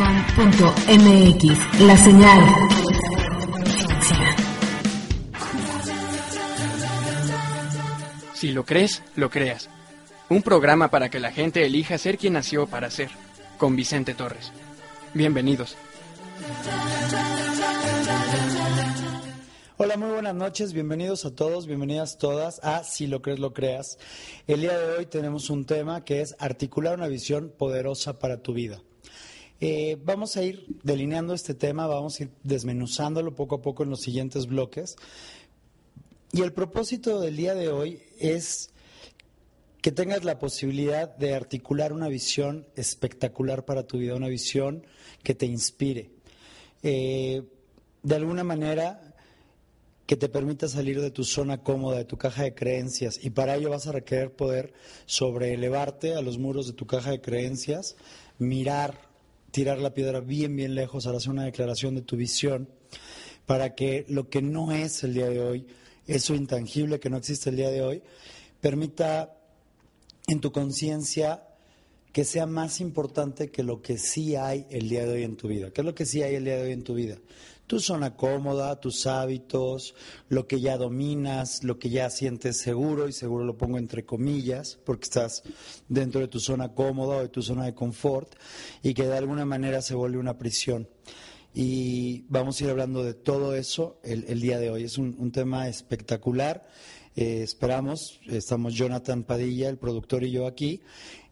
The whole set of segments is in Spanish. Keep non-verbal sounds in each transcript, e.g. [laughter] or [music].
radiodespertar.com.mx La señal. Si lo crees, lo creas. Un programa para que la gente elija ser quien nació para ser, con Vicente Torres. Bienvenidos. Hola, muy buenas noches, bienvenidos a todos, bienvenidas todas a Si lo crees, lo creas. El día de hoy tenemos un tema que es articular una visión poderosa para tu vida. Eh, vamos a ir delineando este tema, vamos a ir desmenuzándolo poco a poco en los siguientes bloques. Y el propósito del día de hoy es que tengas la posibilidad de articular una visión espectacular para tu vida, una visión que te inspire. Eh, de alguna manera que te permita salir de tu zona cómoda, de tu caja de creencias. Y para ello vas a requerir poder sobreelevarte a los muros de tu caja de creencias, mirar, tirar la piedra bien, bien lejos, al hacer una declaración de tu visión, para que lo que no es el día de hoy, eso intangible que no existe el día de hoy, permita en tu conciencia que sea más importante que lo que sí hay el día de hoy en tu vida. ¿Qué es lo que sí hay el día de hoy en tu vida? Tu zona cómoda, tus hábitos, lo que ya dominas, lo que ya sientes seguro, y seguro lo pongo entre comillas, porque estás dentro de tu zona cómoda o de tu zona de confort, y que de alguna manera se vuelve una prisión. Y vamos a ir hablando de todo eso el, día de hoy. Es un, tema espectacular. Eh, esperamos, estamos Jonathan Padilla, el productor y yo aquí,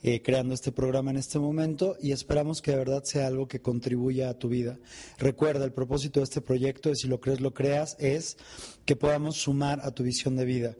eh, creando este programa en este momento y esperamos que de verdad sea algo que contribuya a tu vida. Recuerda, el propósito de este proyecto, es si lo crees, lo creas, es que podamos sumar a tu visión de vida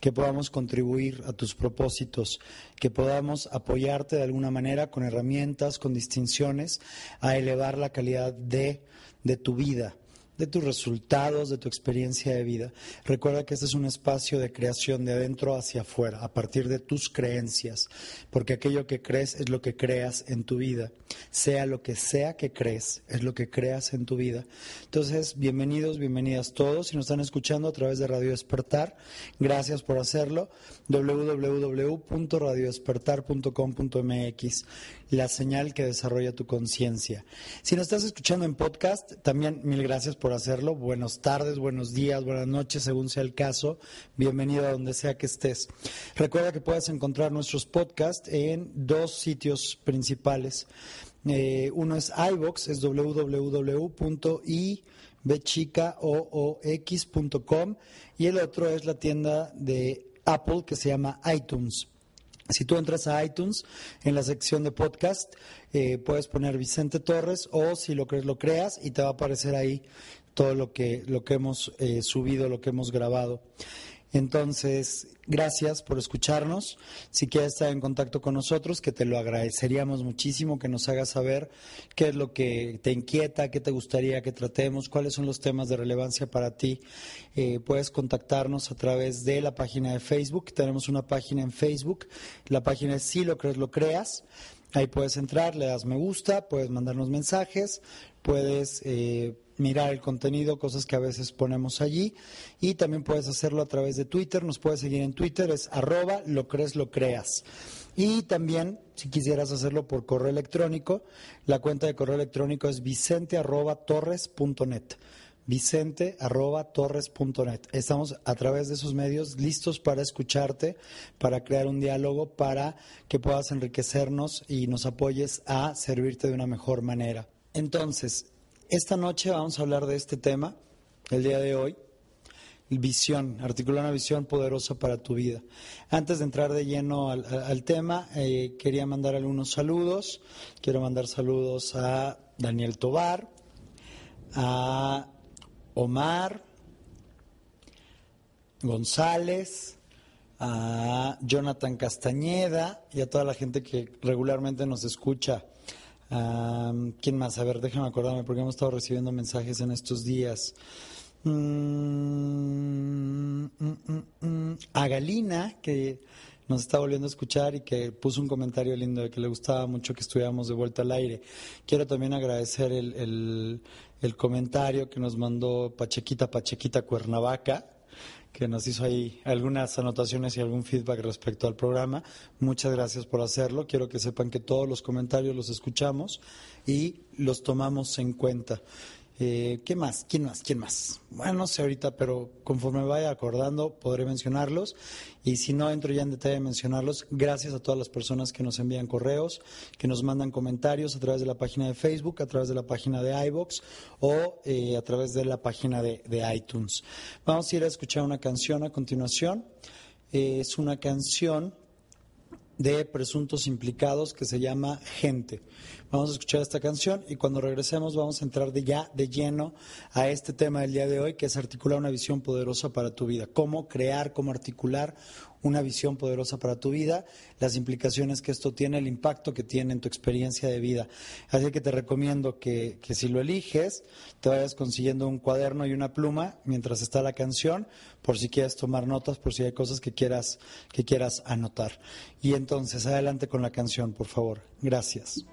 que podamos contribuir a tus propósitos, que podamos apoyarte de alguna manera con herramientas, con distinciones, a elevar la calidad de, de tu vida de tus resultados, de tu experiencia de vida. Recuerda que este es un espacio de creación de adentro hacia afuera, a partir de tus creencias, porque aquello que crees es lo que creas en tu vida. Sea lo que sea que crees, es lo que creas en tu vida. Entonces, bienvenidos, bienvenidas todos. Si nos están escuchando a través de Radio Despertar, gracias por hacerlo. www.radiodespertar.com.mx la señal que desarrolla tu conciencia. Si nos estás escuchando en podcast, también mil gracias por hacerlo. Buenas tardes, buenos días, buenas noches, según sea el caso. Bienvenido a donde sea que estés. Recuerda que puedes encontrar nuestros podcasts en dos sitios principales. Eh, uno es iVox, es www.ibchicoox.com y el otro es la tienda de Apple que se llama iTunes. Si tú entras a iTunes, en la sección de podcast, eh, puedes poner Vicente Torres o si lo crees, lo creas y te va a aparecer ahí todo lo que, lo que hemos eh, subido, lo que hemos grabado. Entonces, gracias por escucharnos. Si quieres estar en contacto con nosotros, que te lo agradeceríamos muchísimo, que nos hagas saber qué es lo que te inquieta, qué te gustaría que tratemos, cuáles son los temas de relevancia para ti. Eh, puedes contactarnos a través de la página de Facebook. Tenemos una página en Facebook. La página es Si lo crees, lo creas. Ahí puedes entrar, le das me gusta, puedes mandarnos mensajes, puedes... Eh, mirar el contenido, cosas que a veces ponemos allí. Y también puedes hacerlo a través de Twitter, nos puedes seguir en Twitter, es arroba lo crees, lo creas. Y también, si quisieras hacerlo por correo electrónico, la cuenta de correo electrónico es vicente arroba torres punto net. Vicente arroba torres net. Estamos a través de esos medios listos para escucharte, para crear un diálogo, para que puedas enriquecernos y nos apoyes a servirte de una mejor manera. Entonces, esta noche vamos a hablar de este tema, el día de hoy, visión, articular una visión poderosa para tu vida. Antes de entrar de lleno al, tema, eh, quería mandar algunos saludos. Quiero mandar saludos a Daniel Tobar, a Omar González, a Jonathan Castañeda y a toda la gente que regularmente nos escucha ¿Quién más? A ver, déjame acordarme porque hemos estado recibiendo mensajes en estos días. Mm, mm, mm, a Galina, que nos está volviendo a escuchar y que puso un comentario lindo de que le gustaba mucho que estuviéramos de vuelta al aire. Quiero también agradecer el, el comentario que nos mandó Pachequita Pachequita Cuernavaca que nos hizo ahí algunas anotaciones y algún feedback respecto al programa. Muchas gracias por hacerlo. Quiero que sepan que todos los comentarios los escuchamos y los tomamos en cuenta. Eh, ¿Qué más? ¿Quién más? ¿Quién más? Bueno, no sé ahorita, pero conforme me vaya acordando podré mencionarlos. Y si no entro ya en detalle a mencionarlos, gracias a todas las personas que nos envían correos, que nos mandan comentarios a través de la página de Facebook, a través de la página de iBox o eh, a través de la página de, iTunes. Vamos a ir a escuchar una canción a continuación. Es una canción de presuntos implicados que se llama Gente. Vamos a escuchar esta canción y cuando regresemos vamos a entrar de ya de lleno a este tema del día de hoy, que es articular una visión poderosa para tu vida. Cómo crear, cómo articular una visión poderosa para tu vida, las implicaciones que esto tiene, el impacto que tiene en tu experiencia de vida. Así que te recomiendo que, que si lo eliges, te vayas consiguiendo un cuaderno y una pluma mientras está la canción, por si quieres tomar notas, por si hay cosas que quieras, que quieras anotar. Y entonces, adelante con la canción, por favor. Gracias.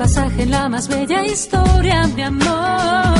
pasaje en la más bella historia de amor.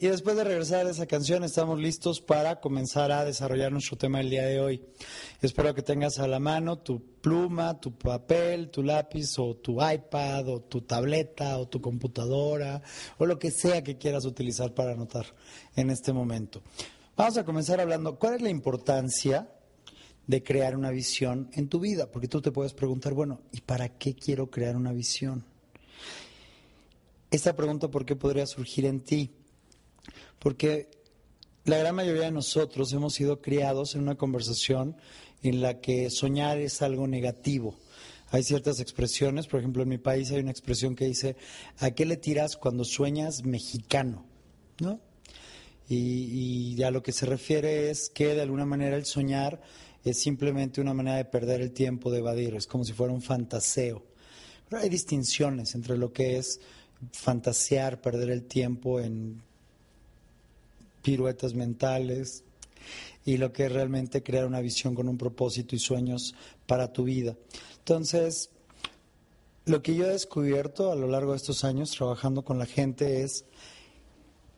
Y después de regresar a esa canción estamos listos para comenzar a desarrollar nuestro tema del día de hoy. Espero que tengas a la mano tu pluma, tu papel, tu lápiz o tu iPad o tu tableta o tu computadora o lo que sea que quieras utilizar para anotar en este momento. Vamos a comenzar hablando, ¿cuál es la importancia de crear una visión en tu vida? Porque tú te puedes preguntar, bueno, ¿y para qué quiero crear una visión? Esta pregunta, ¿por qué podría surgir en ti? Porque la gran mayoría de nosotros hemos sido criados en una conversación en la que soñar es algo negativo. Hay ciertas expresiones, por ejemplo, en mi país hay una expresión que dice, ¿a qué le tiras cuando sueñas mexicano? ¿No? Y, y a lo que se refiere es que de alguna manera el soñar es simplemente una manera de perder el tiempo, de evadir, es como si fuera un fantaseo. Pero hay distinciones entre lo que es fantasear, perder el tiempo en piruetas mentales y lo que es realmente crear una visión con un propósito y sueños para tu vida. Entonces, lo que yo he descubierto a lo largo de estos años trabajando con la gente es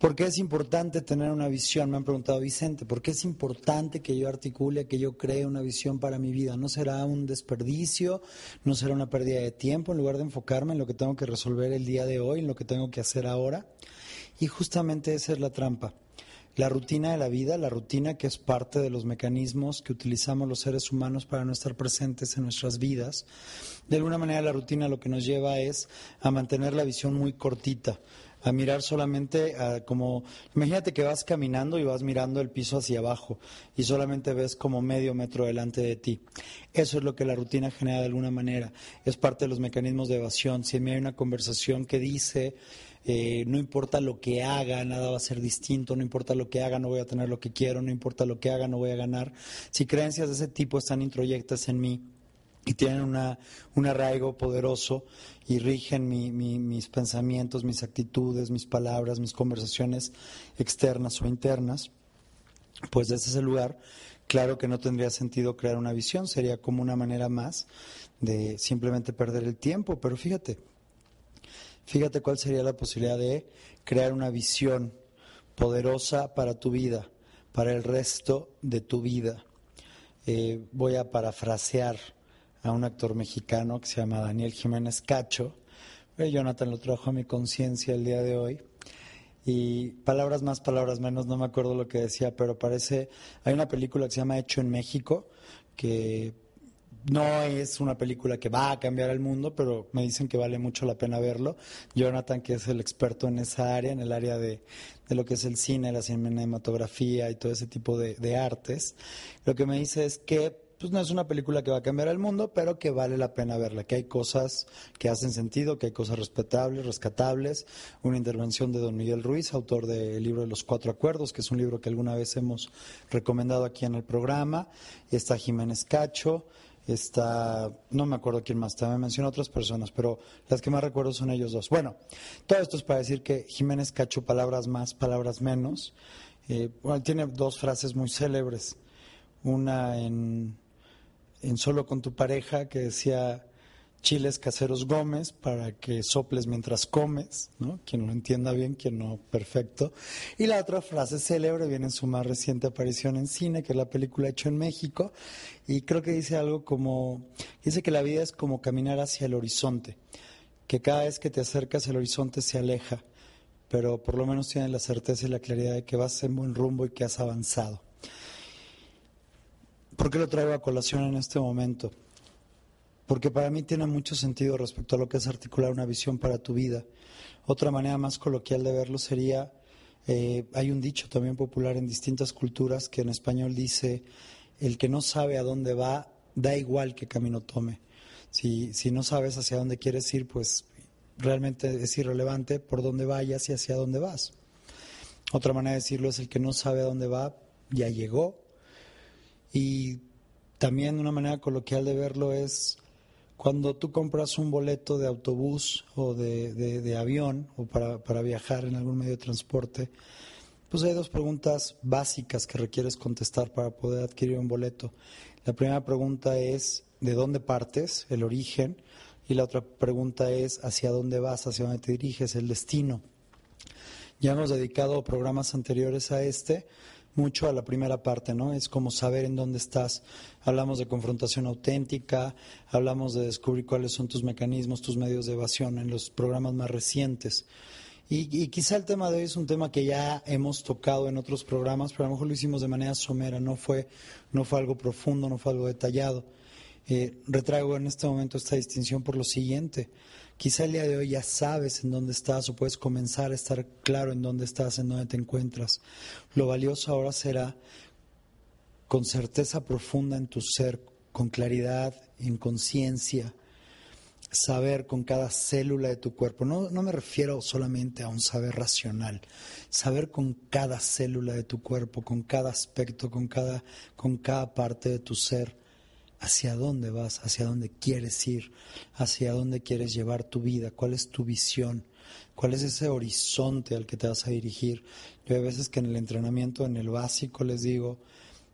¿Por qué es importante tener una visión? Me han preguntado, Vicente, ¿por qué es importante que yo articule, que yo cree una visión para mi vida? ¿No será un desperdicio? ¿No será una pérdida de tiempo en lugar de enfocarme en lo que tengo que resolver el día de hoy, en lo que tengo que hacer ahora? Y justamente esa es la trampa. La rutina de la vida, la rutina que es parte de los mecanismos que utilizamos los seres humanos para no estar presentes en nuestras vidas, de alguna manera la rutina lo que nos lleva es a mantener la visión muy cortita a mirar solamente como, imagínate que vas caminando y vas mirando el piso hacia abajo y solamente ves como medio metro delante de ti. Eso es lo que la rutina genera de alguna manera. Es parte de los mecanismos de evasión. Si mí hay una conversación que dice, eh, no importa lo que haga, nada va a ser distinto, no importa lo que haga, no voy a tener lo que quiero, no importa lo que haga, no voy a ganar. Si creencias de ese tipo están introyectas en mí, y tienen una, un arraigo poderoso y rigen mis pensamientos, mis actitudes, mis palabras, mis conversaciones externas o internas, pues desde ese lugar, claro que no tendría sentido crear una visión, sería como una manera más de simplemente perder el tiempo, pero fíjate, fíjate cuál sería la posibilidad de crear una visión poderosa para tu vida, para el resto de tu vida. Eh, voy a parafrasear a un actor mexicano que se llama Daniel Jiménez Cacho. Eh, Jonathan lo trajo a mi conciencia el día de hoy. Y palabras más, palabras menos, no me acuerdo lo que decía, pero parece, hay una película que se llama Hecho en México, que no es una película que va a cambiar el mundo, pero me dicen que vale mucho la pena verlo. Jonathan, que es el experto en esa área, en el área de, de lo que es el cine, la cinematografía y todo ese tipo de, artes, lo que me dice es que pues no es una película que va a cambiar el mundo, pero que vale la pena verla, que hay cosas que hacen sentido, que hay cosas respetables, rescatables. Una intervención de don Miguel Ruiz, autor del libro de los cuatro acuerdos, que es un libro que alguna vez hemos recomendado aquí en el programa. Está Jiménez Cacho, está, no me acuerdo quién más, también menciono otras personas, pero las que más recuerdo son ellos dos. Bueno, todo esto es para decir que Jiménez Cacho, palabras más, palabras menos, eh, tiene dos frases muy célebres. Una en en Solo con tu pareja que decía chiles caseros Gómez para que soples mientras comes, ¿no? Quien lo entienda bien, quien no, perfecto. Y la otra frase célebre viene en su más reciente aparición en cine, que es la película Hecho en México, y creo que dice algo como, dice que la vida es como caminar hacia el horizonte, que cada vez que te acercas el horizonte se aleja, pero por lo menos tienes la certeza y la claridad de que vas en buen rumbo y que has avanzado. ¿Por qué lo traigo a colación en este momento? Porque para mí tiene mucho sentido respecto a lo que es articular una visión para tu vida. Otra manera más coloquial de verlo sería, eh, hay un dicho también popular en distintas culturas que en español dice, el que no sabe a dónde va, da igual qué camino tome. Si, si no sabes hacia dónde quieres ir, pues realmente es irrelevante por dónde vayas y hacia dónde vas. Otra manera de decirlo es el que no sabe a dónde va, ya llegó, y también una manera coloquial de verlo es cuando tú compras un boleto de autobús o de, de, avión o para, para, viajar en algún medio de transporte, pues hay dos preguntas básicas que requieres contestar para poder adquirir un boleto. La primera pregunta es ¿de dónde partes? El origen. Y la otra pregunta es ¿hacia dónde vas? ¿Hacia dónde te diriges? El destino. Ya hemos dedicado programas anteriores a este mucho a la primera parte, ¿no? Es como saber en dónde estás. Hablamos de confrontación auténtica, hablamos de descubrir cuáles son tus mecanismos, tus medios de evasión en los programas más recientes. Y, quizá el tema de hoy es un tema que ya hemos tocado en otros programas, pero a lo mejor lo hicimos de manera somera, no fue, no fue algo profundo, no fue algo detallado. Eh, retraigo en este momento esta distinción por lo siguiente. Quizá el día de hoy ya sabes en dónde estás o puedes comenzar a estar claro en dónde estás, en dónde te encuentras. Lo valioso ahora será con certeza profunda en tu ser, con claridad, en conciencia, saber con cada célula de tu cuerpo. No, no me refiero solamente a un saber racional, saber con cada célula de tu cuerpo, con cada aspecto, con cada, con cada parte de tu ser, hacia dónde vas, hacia dónde quieres ir, hacia dónde quieres llevar tu vida, cuál es tu visión, cuál es ese horizonte al que te vas a dirigir. Yo hay veces que en el entrenamiento, en el básico, les digo,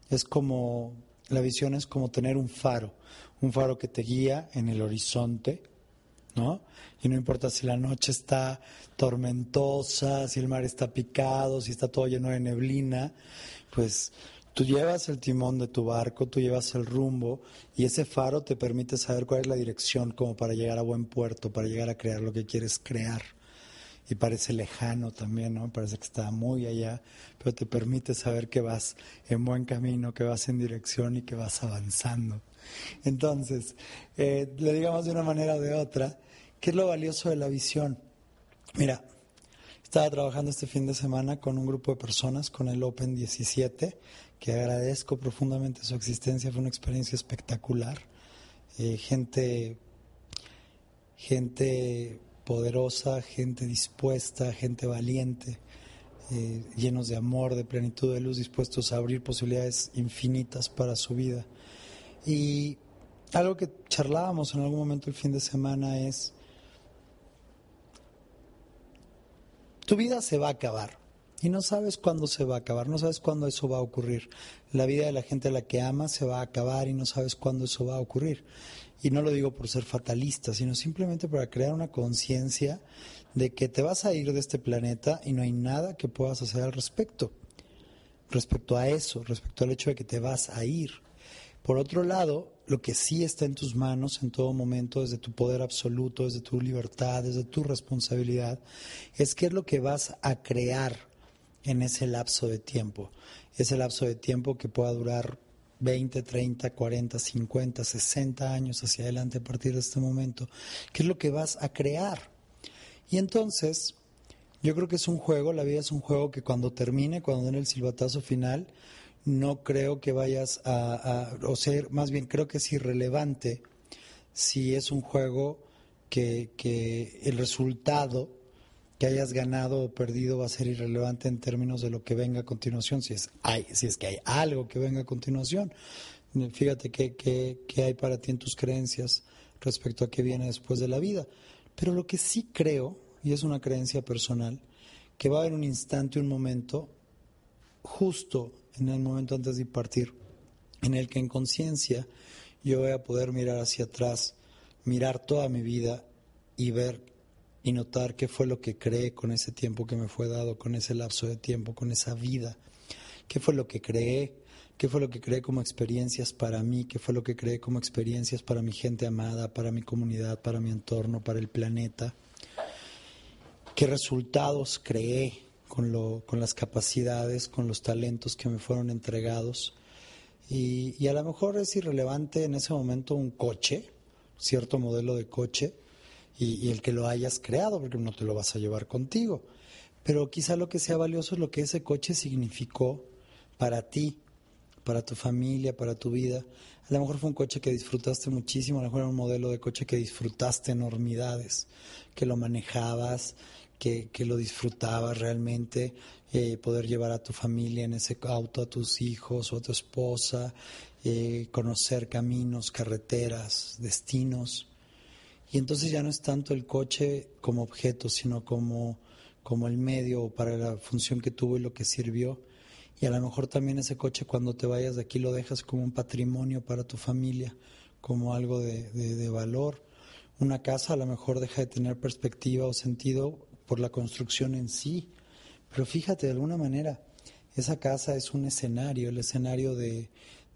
es como, la visión es como tener un faro un faro que te guía en el horizonte, ¿no? Y no importa si la noche está tormentosa, si el mar está picado, si está todo lleno de neblina, pues tú llevas el timón de tu barco, tú llevas el rumbo y ese faro te permite saber cuál es la dirección como para llegar a buen puerto, para llegar a crear lo que quieres crear. Y parece lejano también, ¿no? Parece que está muy allá, pero te permite saber que vas en buen camino, que vas en dirección y que vas avanzando. Entonces, eh, le digamos de una manera o de otra, ¿qué es lo valioso de la visión? Mira, estaba trabajando este fin de semana con un grupo de personas, con el Open 17, que agradezco profundamente su existencia, fue una experiencia espectacular. Eh, gente, gente poderosa, gente dispuesta, gente valiente, eh, llenos de amor, de plenitud de luz, dispuestos a abrir posibilidades infinitas para su vida. Y algo que charlábamos en algún momento el fin de semana es, tu vida se va a acabar y no sabes cuándo se va a acabar, no sabes cuándo eso va a ocurrir. La vida de la gente a la que amas se va a acabar y no sabes cuándo eso va a ocurrir. Y no lo digo por ser fatalista, sino simplemente para crear una conciencia de que te vas a ir de este planeta y no hay nada que puedas hacer al respecto. Respecto a eso, respecto al hecho de que te vas a ir. Por otro lado, lo que sí está en tus manos en todo momento, desde tu poder absoluto, desde tu libertad, desde tu responsabilidad, es qué es lo que vas a crear en ese lapso de tiempo. Ese lapso de tiempo que pueda durar 20, 30, 40, 50, 60 años hacia adelante a partir de este momento. ¿Qué es lo que vas a crear? Y entonces, yo creo que es un juego, la vida es un juego que cuando termine, cuando den el silbatazo final, no creo que vayas a, o ser, más bien creo que es irrelevante si es un juego que, que el resultado que hayas ganado o perdido va a ser irrelevante en términos de lo que venga a continuación, si es, hay, si es que hay algo que venga a continuación. Fíjate qué, qué hay para ti en tus creencias respecto a qué viene después de la vida. Pero lo que sí creo, y es una creencia personal, que va a haber un instante, un momento, justo en el momento antes de partir, en el que en conciencia yo voy a poder mirar hacia atrás, mirar toda mi vida y ver y notar qué fue lo que creé con ese tiempo que me fue dado, con ese lapso de tiempo, con esa vida, qué fue lo que creé, qué fue lo que creé como experiencias para mí, qué fue lo que creé como experiencias para mi gente amada, para mi comunidad, para mi entorno, para el planeta, qué resultados creé con, lo, con las capacidades, con los talentos que me fueron entregados. Y, y, a lo mejor es irrelevante en ese momento un coche, cierto modelo de coche, y, el que lo hayas creado, porque no te lo vas a llevar contigo. Pero quizá lo que sea valioso es lo que ese coche significó para ti, para tu familia, para tu vida. A lo mejor fue un coche que disfrutaste muchísimo, a lo mejor era un modelo de coche que disfrutaste enormidades, que lo manejabas, que, lo disfrutabas realmente, eh, poder llevar a tu familia en ese auto, a tus hijos o a tu esposa, eh, conocer caminos, carreteras, destinos. Y entonces ya no es tanto el coche como objeto, sino como, como el medio para la función que tuvo y lo que sirvió. Y a lo mejor también ese coche cuando te vayas de aquí lo dejas como un patrimonio para tu familia, como algo de, de valor. Una casa a lo mejor deja de tener perspectiva o sentido por la construcción en sí, Pero fíjate, de alguna manera, esa casa es un escenario, el escenario de,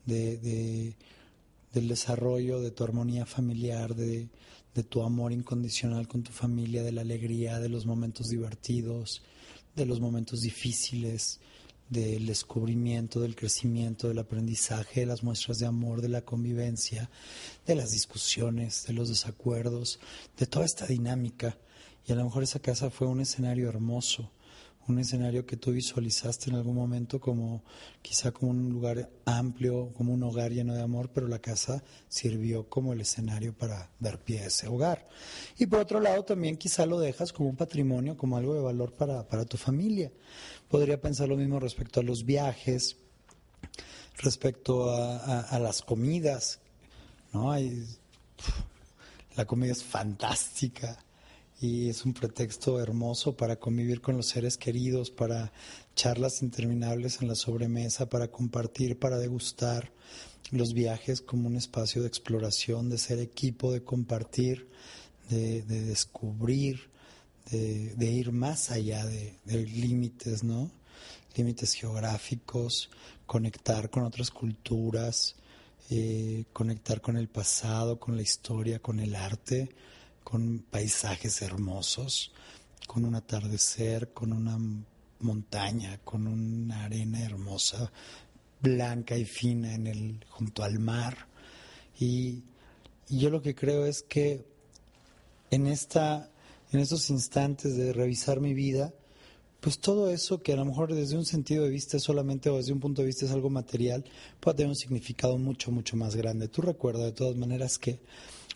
del desarrollo de tu armonía familiar, de, de tu amor incondicional con tu familia, de la alegría, de los momentos divertidos, de los momentos difíciles, del descubrimiento, del crecimiento, del aprendizaje, de las muestras de amor, de la convivencia, de las discusiones, de los desacuerdos, de toda esta dinámica. Y a lo mejor esa casa fue un escenario hermoso, un escenario que tú visualizaste en algún momento como quizá como un lugar amplio, como un hogar lleno de amor, pero la casa sirvió como el escenario para dar pie a ese hogar. Y por otro lado también quizá lo dejas como un patrimonio, como algo de valor para, para tu familia. Podría pensar lo mismo respecto a los viajes, respecto a, las comidas, ¿no? Hay, la comida es fantástica y es un pretexto hermoso para convivir con los seres queridos, para charlas interminables en la sobremesa, para compartir, para degustar los viajes como un espacio de exploración, de ser equipo, de compartir, de, descubrir, de, ir más allá de, límites, ¿no? Límites geográficos, conectar con otras culturas, eh, conectar con el pasado, con la historia, con el arte con paisajes hermosos, con un atardecer, con una montaña, con una arena hermosa, blanca y fina en el, junto al mar. Y, yo lo que creo es que en, esta, en estos instantes de revisar mi vida, pues todo eso que a lo mejor desde un sentido de vista solamente o desde un punto de vista es algo material, puede tener un significado mucho, mucho más grande. Tú recuerda de todas maneras que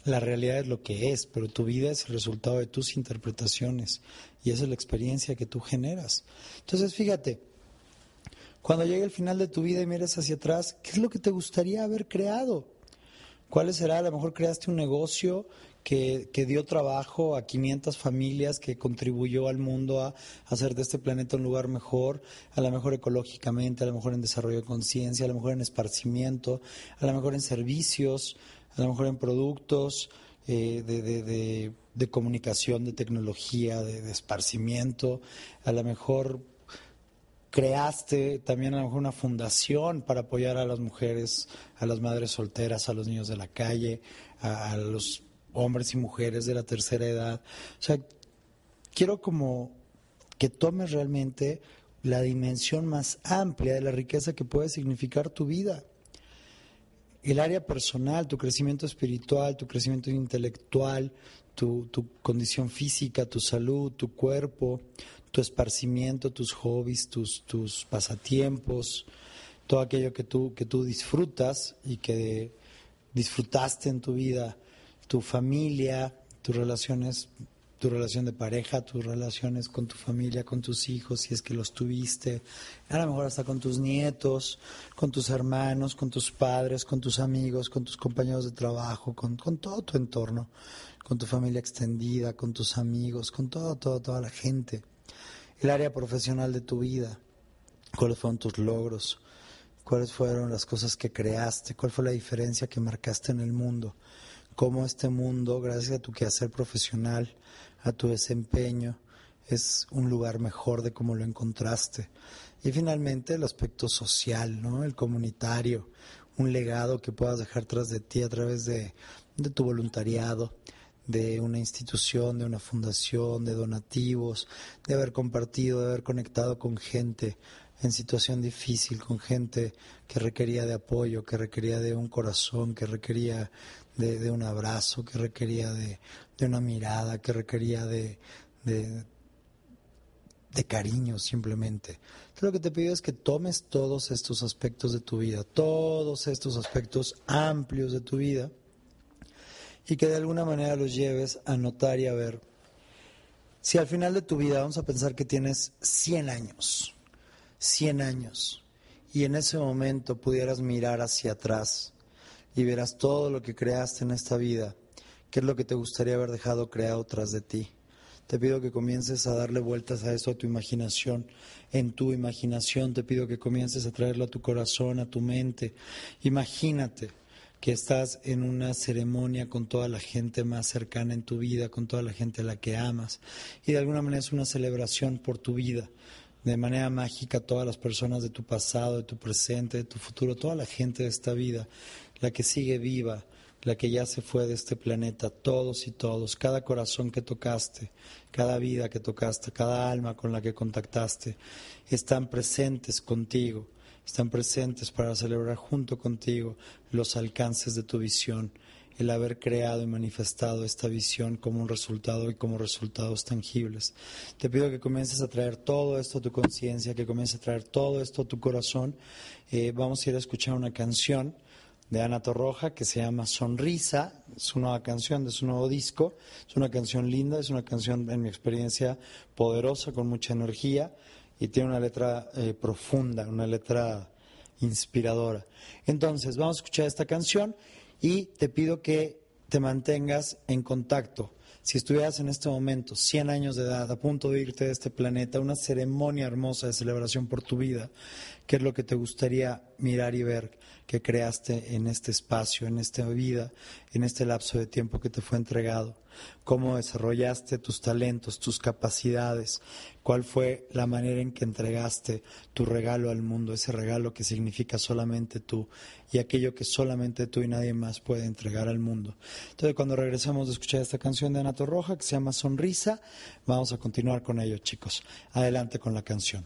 la realidad es lo que es, pero tu vida es el resultado de tus interpretaciones y esa es la experiencia que tú generas. Entonces, fíjate, cuando llegue el final de tu vida y mires hacia atrás, ¿qué es lo que te gustaría haber creado? ¿Cuál será? A lo mejor creaste un negocio que, que, dio trabajo a 500 familias, que contribuyó al mundo a, hacer de este planeta un lugar mejor, a lo mejor ecológicamente, a lo mejor en desarrollo de conciencia, a lo mejor en esparcimiento, a lo mejor en servicios, a lo mejor en productos eh, de, de, comunicación, de tecnología, de, esparcimiento, a lo mejor creaste también a lo mejor una fundación para apoyar a las mujeres, a las madres solteras, a los niños de la calle, a, a los hombres y mujeres de la tercera edad. O sea, quiero como que tomes realmente la dimensión más amplia de la riqueza que puede significar tu vida el área personal, tu crecimiento espiritual, tu crecimiento intelectual, tu, condición física, tu salud, tu cuerpo, tu esparcimiento, tus hobbies, tus, tus pasatiempos, todo aquello que tú, que tú disfrutas y que disfrutaste en tu vida, tu familia, tus relaciones tu relación de pareja, tus relaciones con tu familia, con tus hijos, si es que los tuviste, a lo mejor hasta con tus nietos, con tus hermanos, con tus padres, con tus amigos, con tus compañeros de trabajo, con, todo tu entorno, con tu familia extendida, con tus amigos, con todo, todo, toda la gente. El área profesional de tu vida, cuáles fueron tus logros, cuáles fueron las cosas que creaste, cuál fue la diferencia que marcaste en el mundo cómo este mundo, gracias a tu quehacer profesional, a tu desempeño, es un lugar mejor de cómo lo encontraste. Y finalmente el aspecto social, ¿no? El comunitario, un legado que puedas dejar tras de ti a través de, de tu voluntariado, de una institución, de una fundación, de donativos, de haber compartido, de haber conectado con gente en situación difícil, con gente que requería de apoyo, que requería de un corazón, que requería de, un abrazo, que requería de, una mirada, que requería de, de, cariño simplemente. lo que te pido es que tomes todos estos aspectos de tu vida, todos estos aspectos amplios de tu vida, y que de alguna manera los lleves a notar y a ver. Si al final de tu vida vamos a pensar que tienes 100 años, 100 años, y en ese momento pudieras mirar hacia atrás y verás todo lo que creaste en esta vida, qué es lo que te gustaría haber dejado creado tras de ti. Te pido que comiences a darle vueltas a eso, a tu imaginación, en tu imaginación. Te pido que comiences a traerlo a tu corazón, a tu mente. Imagínate que estás en una ceremonia con toda la gente más cercana en tu vida, con toda la gente a la que amas. Y de alguna manera es una celebración por tu vida de manera mágica todas las personas de tu pasado, de tu presente, de tu futuro, toda la gente de esta vida, la que sigue viva, la que ya se fue de este planeta, todos y todos, cada corazón que tocaste, cada vida que tocaste, cada alma con la que contactaste, están presentes contigo, están presentes para celebrar junto contigo los alcances de tu visión, el haber creado y manifestado esta visión como un resultado y como resultados tangibles. Te pido que comiences a traer todo esto a tu conciencia, que comiences a traer todo esto a tu corazón. Eh, vamos a ir a escuchar una canción de Ana Torroja que se llama Sonrisa, es su nueva canción de su nuevo disco, es una canción linda, es una canción en mi experiencia poderosa, con mucha energía y tiene una letra eh, profunda, una letra inspiradora. Entonces, vamos a escuchar esta canción y te pido que te mantengas en contacto. Si estuvieras en este momento 100 años de edad, a punto de irte de este planeta, una ceremonia hermosa de celebración por tu vida, ¿qué es lo que te gustaría mirar y ver? Que creaste en este espacio, en esta vida, en este lapso de tiempo que te fue entregado, cómo desarrollaste tus talentos, tus capacidades, cuál fue la manera en que entregaste tu regalo al mundo, ese regalo que significa solamente tú y aquello que solamente tú y nadie más puede entregar al mundo. Entonces, cuando regresamos de escuchar esta canción de Anato Roja que se llama Sonrisa, vamos a continuar con ello, chicos. Adelante con la canción.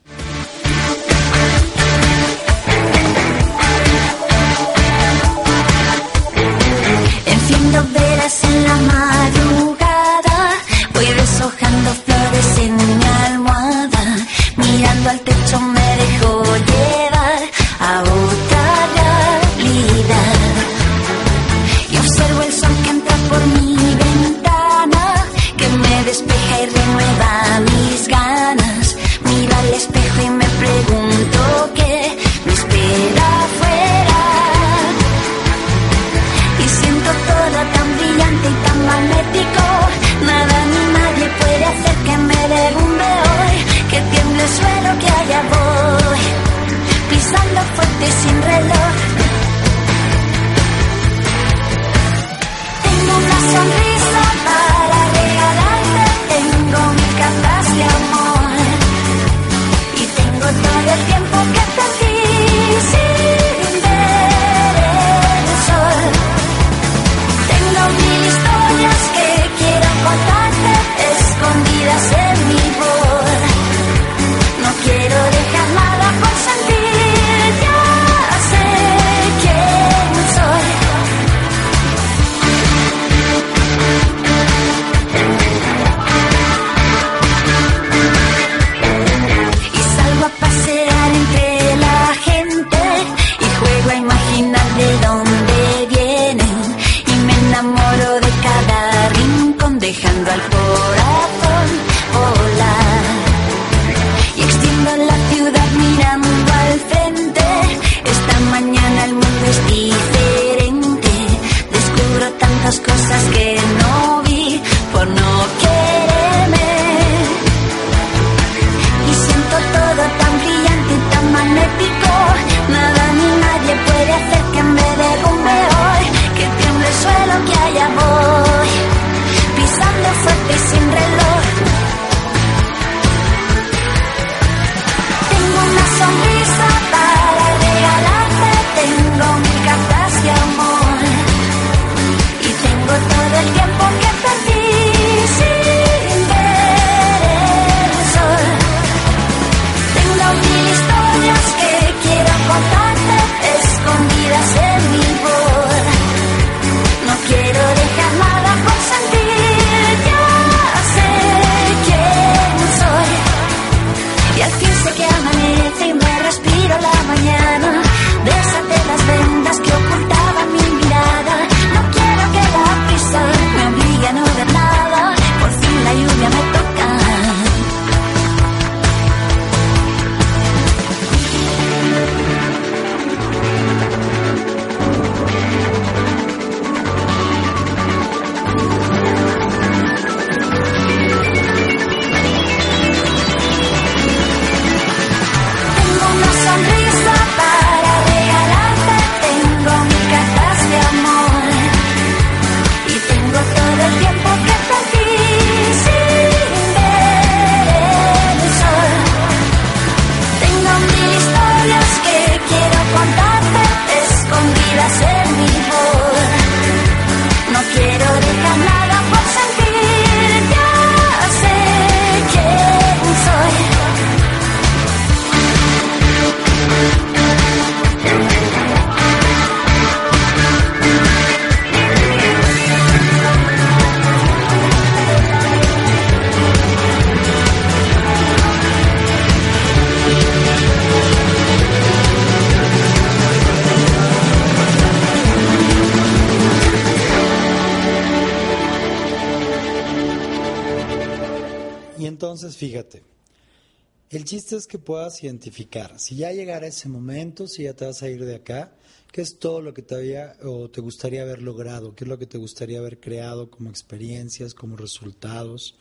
Identificar, si ya llegara ese momento, si ya te vas a ir de acá, qué es todo lo que te había o te gustaría haber logrado, qué es lo que te gustaría haber creado como experiencias, como resultados,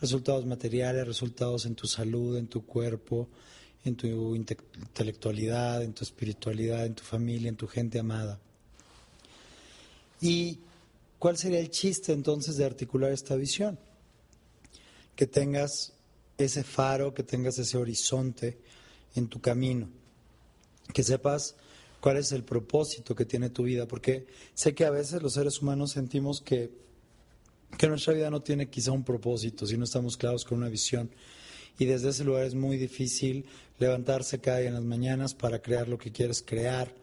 resultados materiales, resultados en tu salud, en tu cuerpo, en tu intelectualidad, en tu espiritualidad, en tu familia, en tu gente amada. ¿Y cuál sería el chiste entonces de articular esta visión? Que tengas ese faro, que tengas ese horizonte en tu camino, que sepas cuál es el propósito que tiene tu vida, porque sé que a veces los seres humanos sentimos que, que nuestra vida no tiene quizá un propósito, si no estamos claros con una visión y desde ese lugar es muy difícil levantarse cada día en las mañanas para crear lo que quieres crear.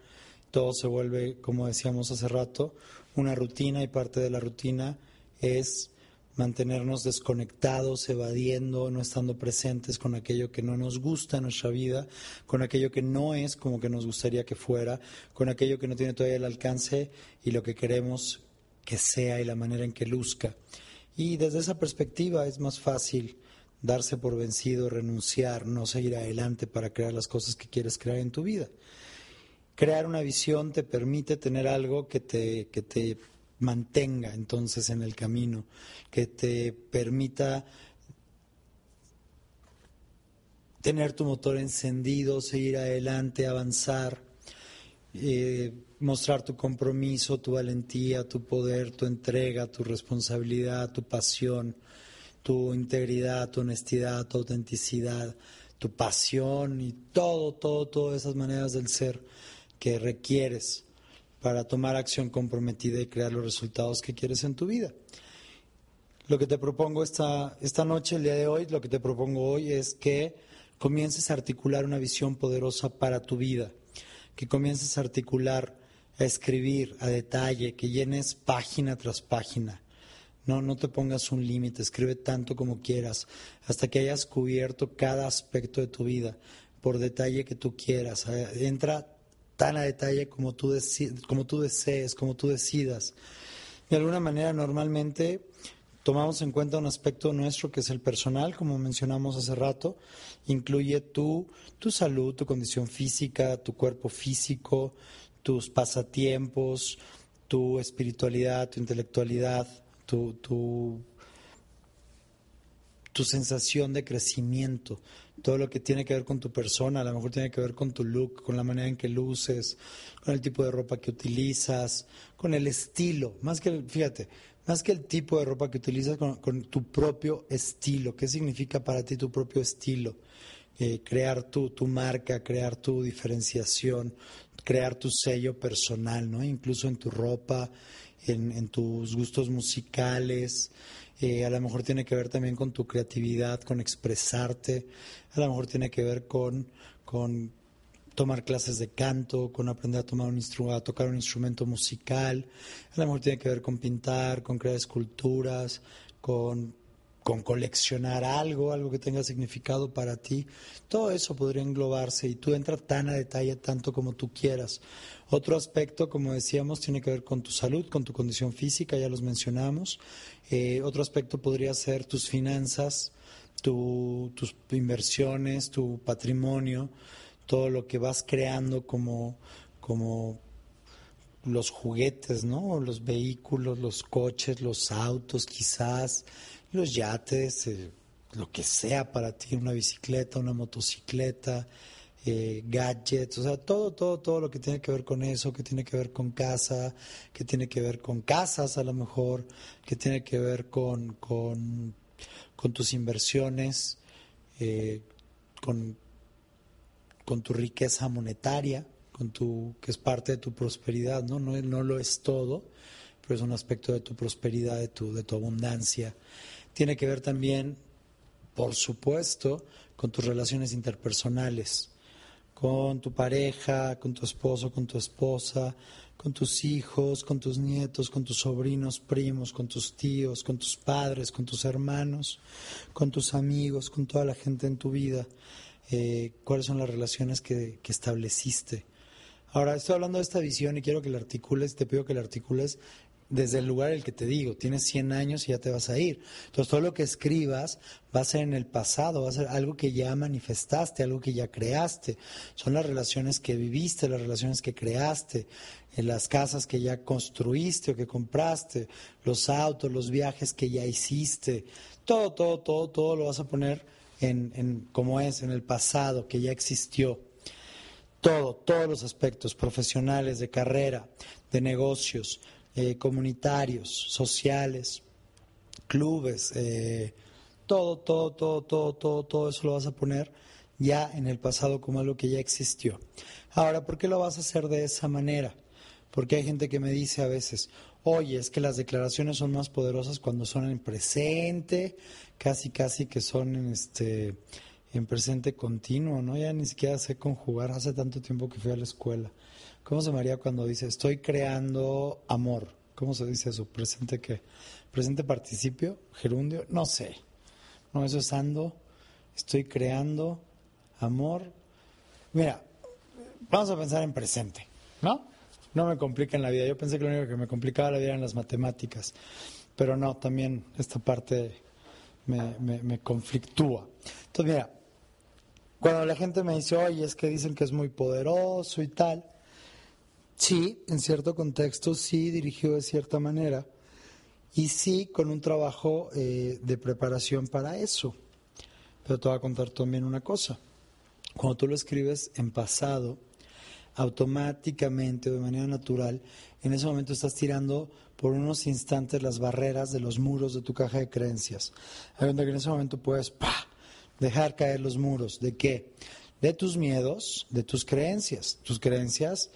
Todo se vuelve, como decíamos hace rato, una rutina y parte de la rutina es mantenernos desconectados, evadiendo, no estando presentes con aquello que no nos gusta en nuestra vida, con aquello que no es como que nos gustaría que fuera, con aquello que no tiene todavía el alcance y lo que queremos que sea y la manera en que luzca. Y desde esa perspectiva es más fácil darse por vencido, renunciar, no seguir adelante para crear las cosas que quieres crear en tu vida. Crear una visión te permite tener algo que te, que te mantenga entonces en el camino, que te permita tener tu motor encendido, seguir adelante, avanzar, eh, mostrar tu compromiso, tu valentía, tu poder, tu entrega, tu responsabilidad, tu pasión, tu integridad, tu honestidad, tu autenticidad, tu pasión y todo, todo, todas esas maneras del ser que requieres para tomar acción comprometida y crear los resultados que quieres en tu vida. Lo que te propongo esta, esta noche, el día de hoy, lo que te propongo hoy es que comiences a articular una visión poderosa para tu vida, que comiences a articular, a escribir a detalle, que llenes página tras página no, no te pongas un límite, escribe tanto como quieras, hasta que hayas cubierto cada aspecto de tu vida, por detalle que tú quieras. Eh, entra tan a detalle como tú, desees, como tú decidas. De alguna manera, normalmente tomamos en cuenta un aspecto nuestro que es el personal, como mencionamos hace rato, incluye tu, tu salud, tu condición física, tu cuerpo físico, tus pasatiempos, tu espiritualidad, tu intelectualidad, tu, tu, tu sensación de crecimiento, todo lo que tiene que ver con tu persona, a lo mejor tiene que ver con tu look, con la manera en que luces, con el tipo de ropa que utilizas, con el estilo, más que, fíjate, más que el tipo de ropa que utilizas, con, tu propio estilo, ¿qué significa para ti tu propio estilo? Eh, crear tu, tu marca, crear tu diferenciación, crear tu sello personal, ¿no? Incluso en tu ropa, en, tus gustos musicales, eh, a lo mejor tiene que ver también con tu creatividad, con expresarte, a lo mejor tiene que ver con, con tomar clases de canto, con aprender a, tomar un a tocar un instrumento musical, a lo mejor tiene que ver con pintar, con crear esculturas, con con coleccionar algo, algo que tenga significado para ti, todo eso podría englobarse y tú entras tan a detalle tanto como tú quieras. Otro aspecto, como decíamos, tiene que ver con tu salud, con tu condición física, ya los mencionamos. Eh, otro aspecto podría ser tus finanzas, tus inversiones, tu patrimonio, todo lo que vas creando como, como los juguetes, ¿no? Los vehículos, los coches, los autos, quizás, los yates, eh, lo que sea para ti, una bicicleta, una motocicleta, eh, gadgets, o sea, todo, todo, todo lo que tiene que ver con eso, que tiene que ver con casa, que tiene que ver con casas a lo mejor, que tiene que ver con, con, tus inversiones, eh, con, con tu riqueza monetaria, con tu, que es parte de tu prosperidad, ¿no? No, no lo es todo, pero es un aspecto de tu prosperidad, de tu, de tu abundancia tiene que ver también, por supuesto, con tus relaciones interpersonales, con tu pareja, con tu esposo, con tu esposa, con tus hijos, con tus nietos, con tus sobrinos, primos, con tus tíos, con tus padres, con tus hermanos, con tus amigos, con toda la gente en tu vida. Eh, cuáles son las relaciones que, que estableciste. Ahora, estoy hablando de esta visión y quiero que la articules, te pido que la articules desde el lugar en el que te digo, tienes 100 años y ya te vas a ir. Entonces todo lo que escribas va a ser en el pasado, va a ser algo que ya manifestaste, algo que ya creaste. Son las relaciones que viviste, las relaciones que creaste, en las casas que ya construiste o que compraste, los autos, los viajes que ya hiciste. Todo, todo, todo, todo lo vas a poner en como es, en el pasado, que ya existió. Todo, todos los aspectos profesionales, de carrera, de negocios, eh, comunitarios, sociales, clubes, eh, todo, todo, todo, todo, todo, todo eso lo vas a poner ya en el pasado como algo que ya existió. Ahora, ¿por qué lo vas a hacer de esa manera? Porque hay gente que me dice a veces, oye, es que las declaraciones son más poderosas cuando son en presente, casi, casi que son en este en presente continuo, ¿no? Ya ni siquiera sé conjugar, hace tanto tiempo que fui a la escuela. ¿Cómo se me haría cuando dice estoy creando amor? ¿Cómo se dice eso? ¿Presente qué? ¿Presente participio? ¿Gerundio? No sé. No, eso es ando. Estoy creando amor. Mira, vamos a pensar en presente, ¿no? No me complica la vida. Yo pensé que lo único que me complicaba la vida eran las matemáticas. Pero no, también esta parte me, me, me conflictúa. Entonces, mira, cuando la gente me dice, oye, es que dicen que es muy poderoso y tal, sí, en cierto contexto, sí dirigió de cierta manera y sí con un trabajo eh, de preparación para eso. Pero te voy a contar también una cosa. Cuando tú lo escribes en pasado, automáticamente o de manera natural, en ese momento estás tirando por unos instantes las barreras de los muros de tu caja de creencias. Hay que en ese momento puedes dejar caer los muros. ¿De qué? De tus miedos, de tus creencias. Tus creencias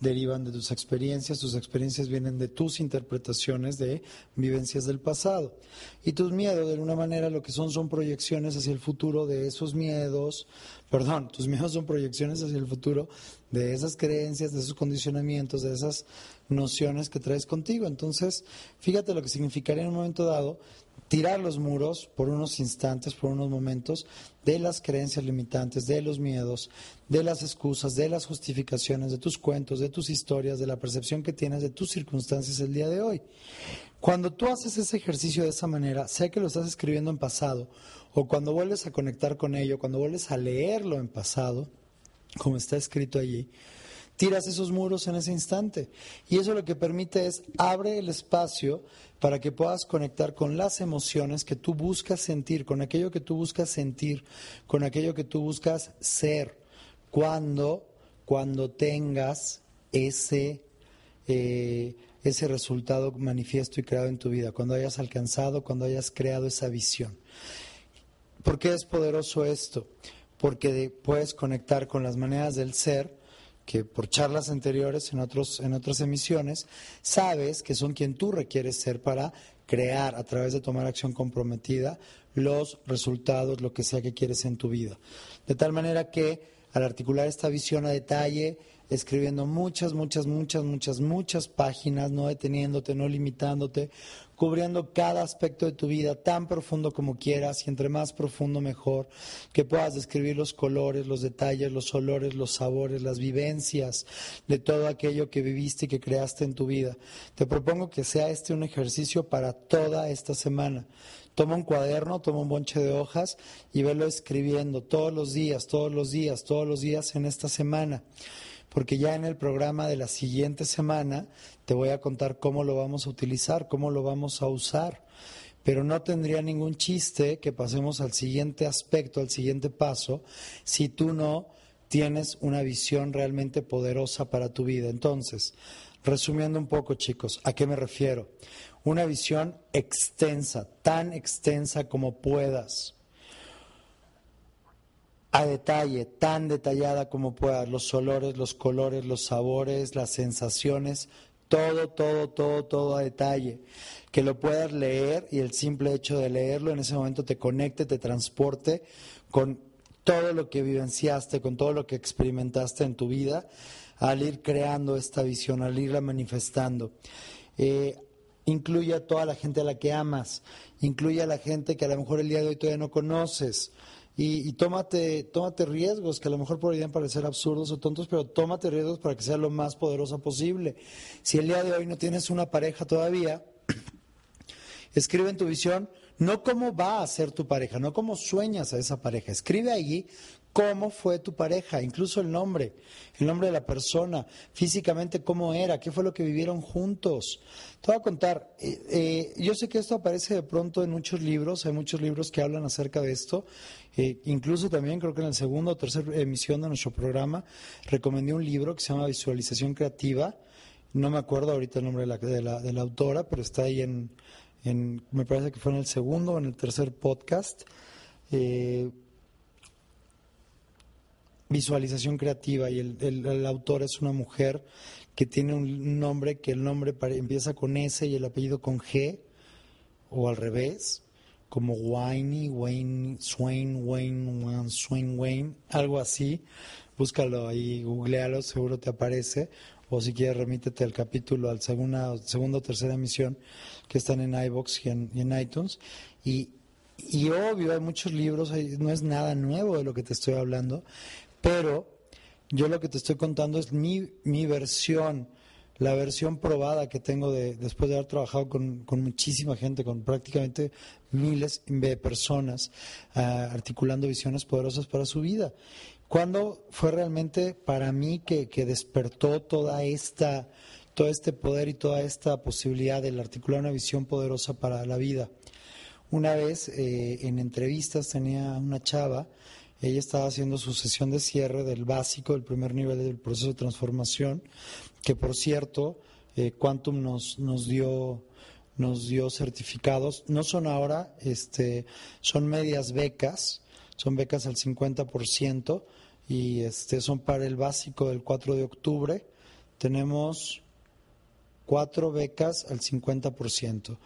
derivan de tus experiencias, tus experiencias vienen de tus interpretaciones de vivencias del pasado. Y tus miedos, de alguna manera, lo que son son proyecciones hacia el futuro de esos miedos, perdón, tus miedos son proyecciones hacia el futuro de esas creencias, de esos condicionamientos, de esas nociones que traes contigo. Entonces, fíjate lo que significaría en un momento dado tirar los muros por unos instantes, por unos momentos, de las creencias limitantes, de los miedos, de las excusas, de las justificaciones, de tus cuentos, de tus historias, de la percepción que tienes de tus circunstancias el día de hoy. Cuando tú haces ese ejercicio de esa manera, sea que lo estás escribiendo en pasado, o cuando vuelves a conectar con ello, cuando vuelves a leerlo en pasado, como está escrito allí, tiras esos muros en ese instante. Y eso lo que permite es abre el espacio para que puedas conectar con las emociones que tú buscas sentir, con aquello que tú buscas sentir, con aquello que tú buscas ser, cuando, cuando tengas ese, eh, ese resultado manifiesto y creado en tu vida, cuando hayas alcanzado, cuando hayas creado esa visión. ¿Por qué es poderoso esto? Porque puedes conectar con las maneras del ser, que por charlas anteriores en, otros, en otras emisiones, sabes que son quien tú requieres ser para crear a través de tomar acción comprometida los resultados, lo que sea que quieres en tu vida. De tal manera que al articular esta visión a detalle, escribiendo muchas, muchas, muchas, muchas, muchas páginas, no deteniéndote, no limitándote, cubriendo cada aspecto de tu vida tan profundo como quieras y entre más profundo mejor, que puedas describir los colores, los detalles, los olores, los sabores, las vivencias de todo aquello que viviste y que creaste en tu vida. Te propongo que sea este un ejercicio para toda esta semana. Toma un cuaderno, toma un bonche de hojas y velo escribiendo todos los días, todos los días, todos los días en esta semana porque ya en el programa de la siguiente semana te voy a contar cómo lo vamos a utilizar, cómo lo vamos a usar. Pero no tendría ningún chiste que pasemos al siguiente aspecto, al siguiente paso, si tú no tienes una visión realmente poderosa para tu vida. Entonces, resumiendo un poco, chicos, ¿a qué me refiero? Una visión extensa, tan extensa como puedas a detalle, tan detallada como puedas, los olores, los colores, los sabores, las sensaciones, todo, todo, todo, todo a detalle. Que lo puedas leer y el simple hecho de leerlo en ese momento te conecte, te transporte con todo lo que vivenciaste, con todo lo que experimentaste en tu vida, al ir creando esta visión, al irla manifestando. Eh, incluye a toda la gente a la que amas, incluye a la gente que a lo mejor el día de hoy todavía no conoces y, y tómate, tómate riesgos que a lo mejor podrían parecer absurdos o tontos, pero tómate riesgos para que sea lo más poderosa posible. Si el día de hoy no tienes una pareja todavía, [clears throat] escribe en tu visión no cómo va a ser tu pareja, no cómo sueñas a esa pareja. Escribe allí cómo fue tu pareja, incluso el nombre, el nombre de la persona, físicamente cómo era, qué fue lo que vivieron juntos. Te voy a contar, eh, eh, yo sé que esto aparece de pronto en muchos libros, hay muchos libros que hablan acerca de esto, eh, incluso también creo que en la segunda o tercera emisión de nuestro programa recomendé un libro que se llama Visualización Creativa, no me acuerdo ahorita el nombre de la, de la, autora, pero está ahí en, en, me parece que fue en el segundo o en el tercer podcast. Eh, visualización creativa y el, el, autor es una mujer que tiene un nombre que el nombre empieza con S y el apellido con G o al revés como Wayne, Wayne, Swain, Wayne, Swain, Wayne, algo así. Búscalo ahí, googlealo, seguro te aparece. O si quieres, remítete al capítulo, al segunda, segunda o tercera emisión que están en iBox y en, iTunes. Y, y obvio, hay muchos libros, no es nada nuevo de lo que te estoy hablando, pero yo lo que te estoy contando es mi, mi versión, la versión probada que tengo de, después de haber trabajado con, con muchísima gente, con prácticamente miles de personas, uh, articulando visiones poderosas para su vida. ¿Cuándo fue realmente para mí que, que despertó toda esta, todo este poder y toda esta posibilidad de articular una visión poderosa para la vida? Una vez eh, en entrevistas tenía una chava ella estaba haciendo su sesión de cierre del básico, del primer nivel del proceso de transformación, que por cierto, eh, Quantum nos, nos dio nos dio certificados, no son ahora, este, son medias becas, son becas al 50% y este, son para el básico del 4 de octubre. Tenemos cuatro becas al 50%.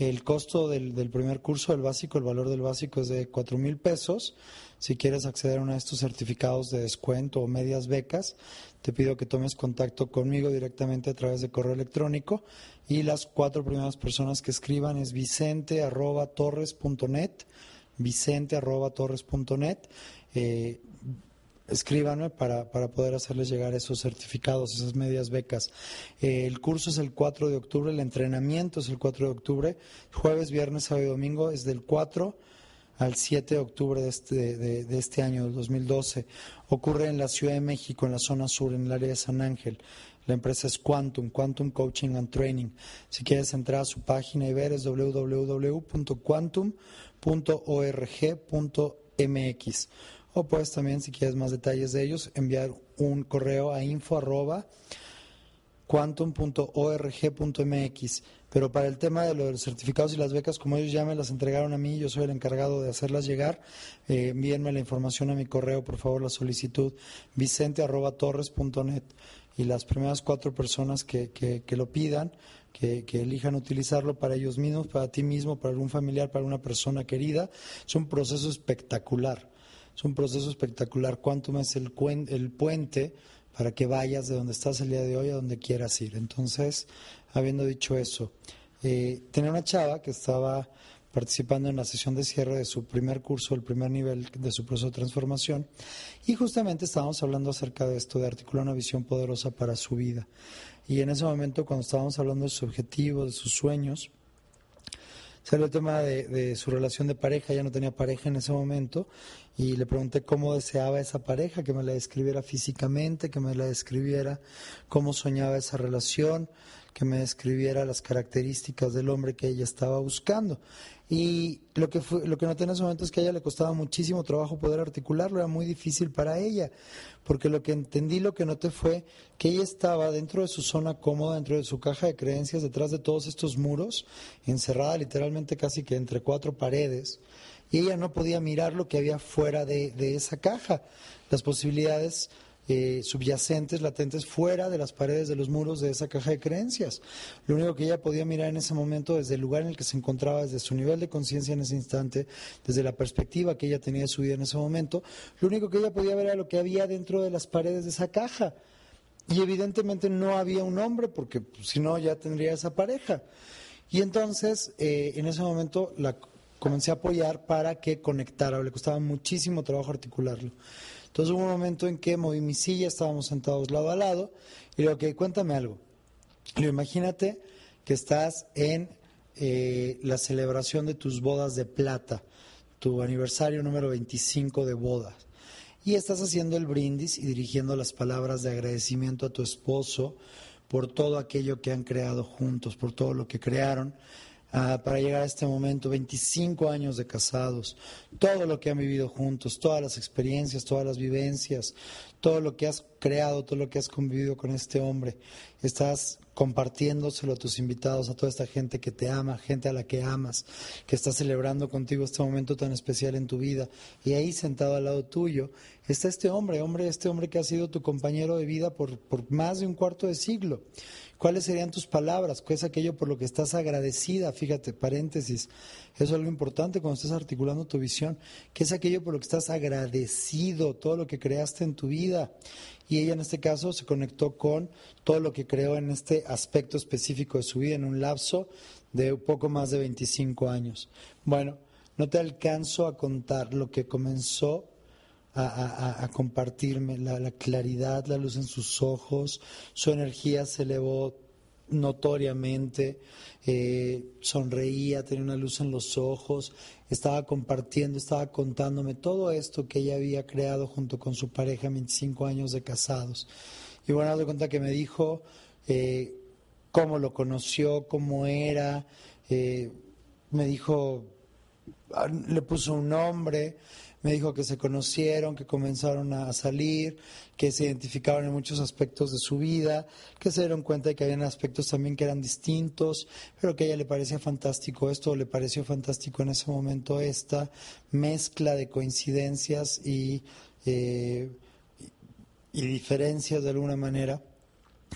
El costo del, primer curso del básico, el valor del básico es de cuatro mil pesos. Si quieres acceder a uno de estos certificados de descuento o medias becas, te pido que tomes contacto conmigo directamente a través de correo electrónico y las cuatro primeras personas que escriban es vicente@torres.net, vicente@torres.net. Eh, escríbanme para, para poder hacerles llegar esos certificados, esas medias becas. Eh, el curso es el 4 de octubre, el entrenamiento es el 4 de octubre, jueves, viernes, sábado y domingo es del 4 al 7 de octubre de este, de, este año, del 2012. Ocurre en la Ciudad de México, en la zona sur, en el área de San Ángel. La empresa es Quantum, Quantum Coaching and Training. Si quieres entrar a su página y ver es www.quantum.org.mx o puedes también, si quieres más detalles de ellos, enviar un correo a info arroba quantum.org.mx. Pero para el tema de los certificados y las becas, como ellos ya me las entregaron a mí, yo soy el encargado de hacerlas llegar, eh, envíenme la información a mi correo, por favor, la solicitud, vicente.torres.net. Y las primeras cuatro personas que, que, que lo pidan, que, que, elijan utilizarlo para ellos mismos, para ti mismo, para algún familiar, para una persona querida, es un proceso espectacular. Es un proceso espectacular. Quantum es el, el puente para que vayas de donde estás el día de hoy a donde quieras ir. Entonces, habiendo dicho eso, eh, tenía una chava que estaba participando en la sesión de cierre de su primer curso, el primer nivel de su proceso de transformación, y justamente estábamos hablando acerca de esto, de articular una visión poderosa para su vida. Y en ese momento, cuando estábamos hablando de sus objetivos, de sus sueños, salió el tema de, su relación de pareja, ya no tenía pareja en ese momento, y le pregunté cómo deseaba esa pareja, que me la describiera físicamente, que me la describiera cómo soñaba esa relación, que me describiera las características del hombre que ella estaba buscando. Y lo que, fue, lo que noté en ese momento es que a ella le costaba muchísimo trabajo poder articularlo, era muy difícil para ella, porque lo que entendí, lo que noté fue que ella estaba dentro de su zona cómoda, dentro de su caja de creencias, detrás de todos estos muros, encerrada literalmente casi que entre cuatro paredes, y ella no podía mirar lo que había fuera de, de esa caja, las posibilidades eh, subyacentes, latentes, fuera de las paredes de los muros de esa caja de creencias. Lo único que ella podía mirar en ese momento, desde el lugar en el que se encontraba, desde su nivel de conciencia en ese instante, desde la perspectiva que ella tenía de su vida en ese momento, lo único que ella podía ver era lo que había dentro de las paredes de esa caja. Y evidentemente no había un hombre, porque pues, si no ya tendría esa pareja. Y entonces, eh, en ese momento, la, comencé a apoyar para que conectara, le costaba muchísimo trabajo articularlo. Entonces hubo un momento en que moví mi silla, estábamos sentados lado a lado, y le digo, ok, cuéntame algo. Le imagínate que estás en eh, la celebración de tus bodas de plata, tu aniversario número 25 de bodas. Y estás haciendo el brindis y dirigiendo las palabras de agradecimiento a tu esposo por todo aquello que han creado juntos, por todo lo que crearon ah, para llegar a este momento, 25 años de casados, todo lo que han vivido juntos, todas las experiencias, todas las vivencias, todo lo que has creado, todo lo que has convivido con este hombre. Estás compartiéndoselo a tus invitados, a toda esta gente que te ama, gente a la que amas, que está celebrando contigo este momento tan especial en tu vida. Y ahí sentado al lado tuyo está este hombre, hombre, este hombre que ha sido tu compañero de vida por, por más de un cuarto de siglo. ¿Cuáles serían tus palabras? ¿Qué es aquello por lo que estás agradecida? Fíjate, paréntesis, eso es algo importante cuando estás articulando tu visión. ¿Qué es aquello por lo que estás agradecido? Todo lo que creaste en tu vida y ella en este caso se conectó con todo lo que creó en este aspecto específico de su vida en un lapso de poco más de 25 años. Bueno, no te alcanzo a contar lo que comenzó a, compartirme, la, la, claridad, la luz en sus ojos, su energía se elevó notoriamente, eh, sonreía, tenía una luz en los ojos, estaba compartiendo, estaba contándome todo esto que ella había creado junto con su pareja, 25 años de casados. Y bueno, de cuenta que me dijo eh, cómo lo conoció, cómo era, eh, me dijo, ah, le puso un nombre, me dijo que se conocieron, que comenzaron a salir, que se identificaron en muchos aspectos de su vida, que se dieron cuenta de que había aspectos también que eran distintos, pero que a ella le parecía fantástico esto, le pareció fantástico en ese momento esta mezcla de coincidencias y, eh, y diferencias de alguna manera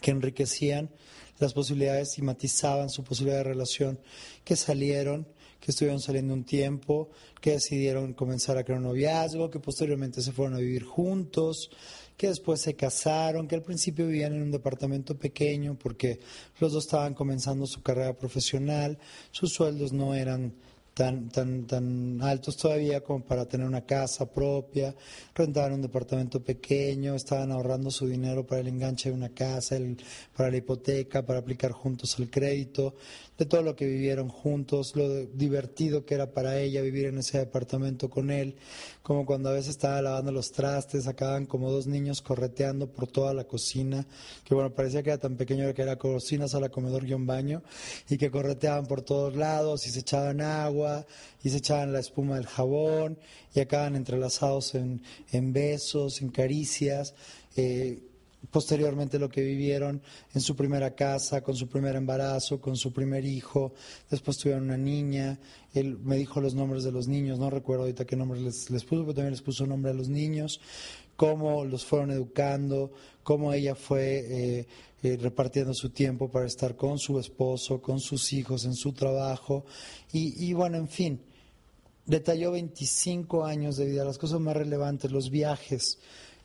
que enriquecían las posibilidades y matizaban su posibilidad de relación, que salieron que estuvieron saliendo un tiempo, que decidieron comenzar a crear un noviazgo, que posteriormente se fueron a vivir juntos, que después se casaron, que al principio vivían en un departamento pequeño porque los dos estaban comenzando su carrera profesional, sus sueldos no eran tan, tan, tan altos todavía como para tener una casa propia, rentaban un departamento pequeño, estaban ahorrando su dinero para el enganche de una casa, el, para la hipoteca, para aplicar juntos el crédito, de todo lo que vivieron juntos, lo divertido que era para ella vivir en ese departamento con él, como cuando a veces estaba lavando los trastes, acababan como dos niños correteando por toda la cocina, que bueno, parecía que era tan pequeño que era cocina, sala, comedor, guion, baño, y que correteaban por todos lados y se echaban agua y se echaban la espuma del jabón y acaban entrelazados en, en besos, en caricias. Eh, posteriormente lo que vivieron en su primera casa, con su primer embarazo, con su primer hijo, después tuvieron una niña, él me dijo los nombres de los niños, no recuerdo ahorita qué nombres les, puso, pero también les puso nombre a los niños, cómo los fueron educando, cómo ella fue eh, eh, repartiendo su tiempo para estar con su esposo, con sus hijos, en su trabajo, y, y bueno, en fin. Detalló 25 años de vida, las cosas más relevantes, los viajes,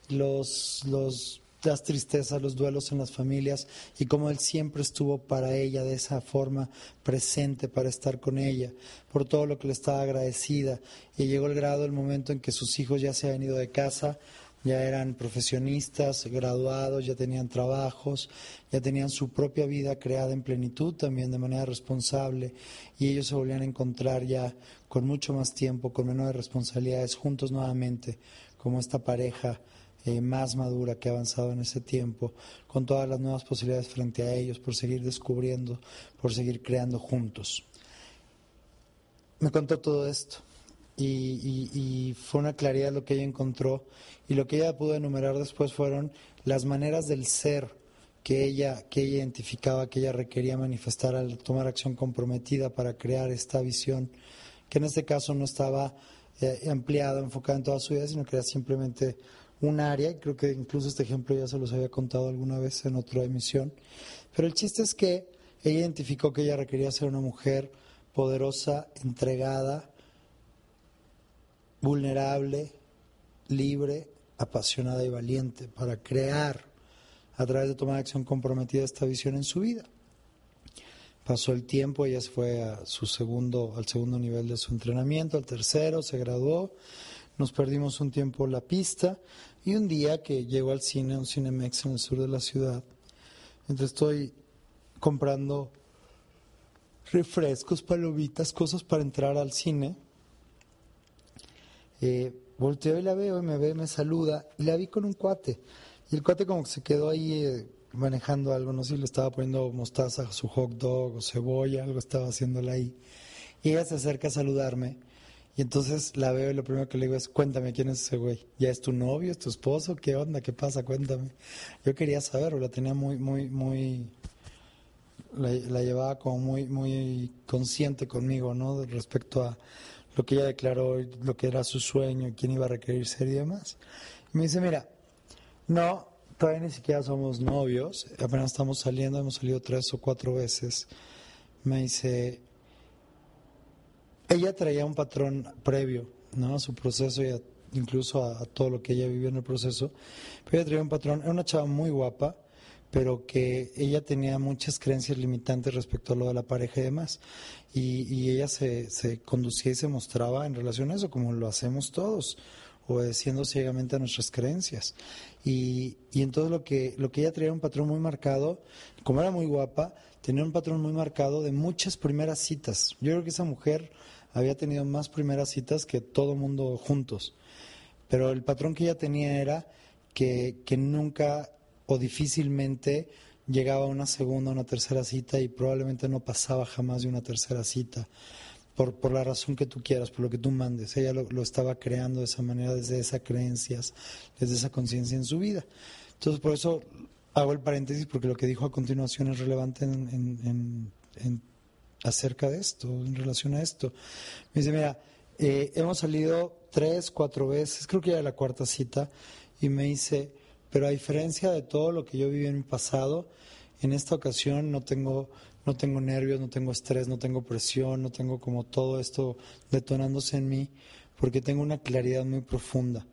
los, los las tristezas, los duelos en las familias y cómo Él siempre estuvo para ella de esa forma presente para estar con ella, por todo lo que le estaba agradecida. Y llegó el grado, el momento en que sus hijos ya se habían ido de casa, ya eran profesionistas, graduados, ya tenían trabajos, ya tenían su propia vida creada en plenitud también de manera responsable y ellos se volvían a encontrar ya con mucho más tiempo, con menores responsabilidades, juntos nuevamente, como esta pareja eh, más madura que ha avanzado en ese tiempo, con todas las nuevas posibilidades frente a ellos, por seguir descubriendo, por seguir creando juntos. Me contó todo esto y, fue una claridad lo que ella encontró y lo que ella pudo enumerar después fueron las maneras del ser que ella, que ella identificaba, que ella requería manifestar al tomar acción comprometida para crear esta visión, que en este caso no estaba eh, ampliada, enfocada en toda su vida, sino que era simplemente un área, creo que incluso este ejemplo ya se los había contado alguna vez en otra emisión, pero el chiste es que ella identificó que ella requería ser una mujer poderosa, entregada, vulnerable, libre, apasionada y valiente para crear a través de tomar acción comprometida esta visión en su vida. Pasó el tiempo, ella fue a su segundo, al segundo nivel de su entrenamiento, al tercero, se graduó, nos perdimos un tiempo la pista y un día que llegó al cine, un Cinemex en el sur de la ciudad, entonces estoy comprando refrescos, palomitas, cosas para entrar al cine. Eh, volteo y la veo y me ve, me saluda y la vi con un cuate. Y el cuate como que se quedó ahí eh, manejando algo, no sé si le estaba poniendo mostaza a su hot dog o cebolla, algo estaba haciéndola ahí. Y ella se acerca a saludarme y entonces la veo y lo primero que le digo es, cuéntame quién es ese güey. ¿Ya es tu novio, es tu esposo? ¿Qué onda? ¿Qué pasa? Cuéntame. Yo quería saberlo, la tenía muy, muy, muy... La, la llevaba como muy, muy consciente conmigo, ¿no? Respecto a lo que ella declaró, lo que era su sueño, quién iba a requerir ser y demás. Y me dice, mira, no, todavía ni siquiera somos novios, apenas estamos saliendo, hemos salido tres o cuatro veces. Me dice, ella traía un patrón previo, ¿no? A su proceso y a- incluso a, todo lo que ella vivió en el proceso. Pero ella traía un patrón, era una chava muy guapa, pero que ella tenía muchas creencias limitantes respecto a lo de la pareja y demás. Y, y ella se, se conducía y se mostraba en relación a eso, como lo hacemos todos, obedeciendo ciegamente a nuestras creencias. Y, entonces lo que, lo que ella traía un patrón muy marcado, como era muy guapa, tenía un patrón muy marcado de muchas primeras citas. Yo creo que esa mujer había tenido más primeras citas que todo mundo juntos. Pero el patrón que ella tenía era que, que nunca o difícilmente llegaba a una segunda una tercera cita y probablemente no pasaba jamás de una tercera cita. Por, por la razón que tú quieras, por lo que tú mandes. Ella lo, lo estaba creando de esa manera, desde esas creencias, desde esa conciencia en su vida. Entonces, por eso hago el paréntesis, porque lo que dijo a continuación es relevante en- acerca de esto, en relación a esto. Me dice, mira, eh, hemos salido tres, cuatro veces, creo que ya era la cuarta cita, y me dice, pero a diferencia de todo lo que yo viví en mi pasado, en esta ocasión no tengo, no tengo nervios, no tengo estrés, no tengo presión, no tengo como todo esto detonándose en mí, porque tengo una claridad muy profunda.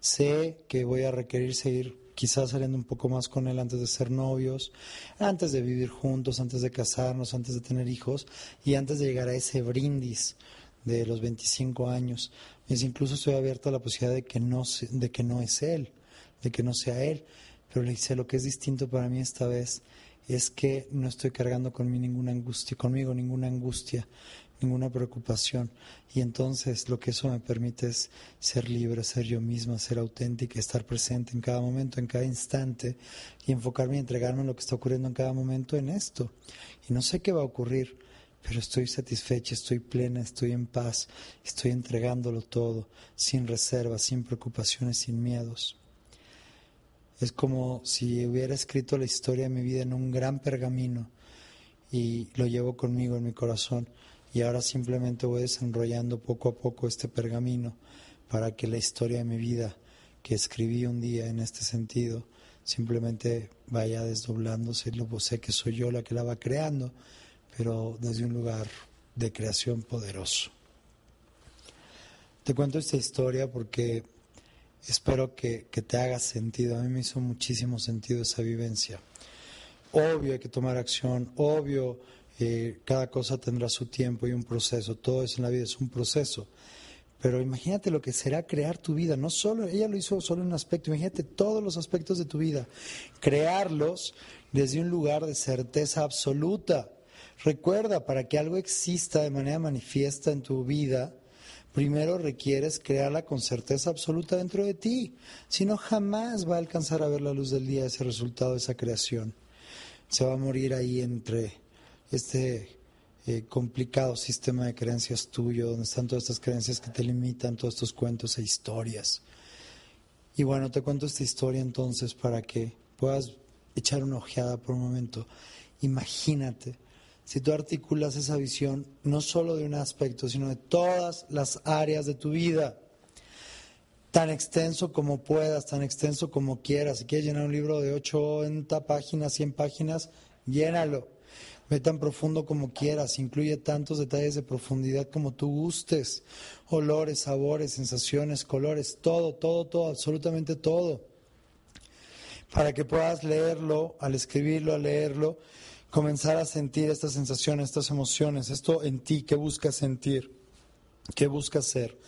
Sé que voy a requerir seguir quizás saliendo un poco más con él antes de ser novios, antes de vivir juntos, antes de casarnos, antes de tener hijos y antes de llegar a ese brindis de los 25 años. Incluso estoy abierto a la posibilidad de que no, de que no es él, de que no sea él. Pero le dice, lo que es distinto para mí esta vez es que no estoy cargando conmigo ninguna angustia, conmigo ninguna angustia, ninguna preocupación. Y entonces lo que eso me permite es ser libre, ser yo misma, ser auténtica, estar presente en cada momento, en cada instante y enfocarme y entregarme en lo que está ocurriendo en cada momento en esto. Y no sé qué va a ocurrir, pero estoy satisfecha, estoy plena, estoy en paz, estoy entregándolo todo, sin reservas, sin preocupaciones, sin miedos. Es como si hubiera escrito la historia de mi vida en un gran pergamino y lo llevo conmigo en mi corazón y ahora simplemente voy desenrollando poco a poco este pergamino para que la historia de mi vida que escribí un día en este sentido simplemente vaya desdoblándose. Lo sé que soy yo la que la va creando, pero desde un lugar de creación poderoso. Te cuento esta historia porque espero que, que te haga sentido. A mí me hizo muchísimo sentido esa vivencia. Obvio hay que tomar acción, obvio eh, cada cosa tendrá su tiempo y un proceso, todo eso en la vida es un proceso. Pero imagínate lo que será crear tu vida, no solo, ella lo hizo solo en un aspecto, imagínate todos los aspectos de tu vida, crearlos desde un lugar de certeza absoluta. Recuerda, para que algo exista de manera manifiesta en tu vida, primero requieres crearla con certeza absoluta dentro de ti, si no jamás va a alcanzar a ver la luz del día ese resultado esa creación. Se va a morir ahí entre este eh, complicado sistema de creencias tuyo, donde están todas estas creencias que te limitan, todos estos cuentos e historias. Y bueno, te cuento esta historia entonces para que puedas echar una ojeada por un momento. Imagínate si tú articulas esa visión no solo de un aspecto, sino de todas las áreas de tu vida, tan extenso como puedas, tan extenso como quieras. Si quieres llenar un libro de 80 páginas, 100 páginas, llénalo. Ve tan profundo como quieras, incluye tantos detalles de profundidad como tú gustes, olores, sabores, sensaciones, colores, todo, todo, todo, absolutamente todo, para que puedas leerlo, al escribirlo, al leerlo, comenzar a sentir estas sensaciones, estas emociones, esto en ti, qué buscas sentir, qué buscas ser,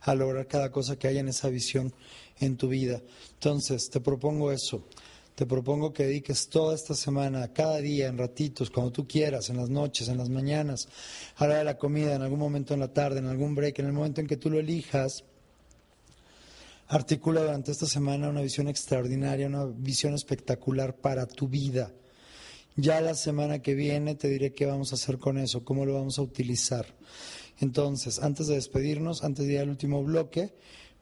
a lograr cada cosa que haya en esa visión en tu vida. Entonces, te propongo eso. Te propongo que dediques toda esta semana, cada día, en ratitos, cuando tú quieras, en las noches, en las mañanas, a la hora de la comida, en algún momento en la tarde, en algún break, en el momento en que tú lo elijas, articula durante esta semana una visión extraordinaria, una visión espectacular para tu vida. Ya la semana que viene te diré qué vamos a hacer con eso, cómo lo vamos a utilizar. Entonces, antes de despedirnos, antes de ir al último bloque,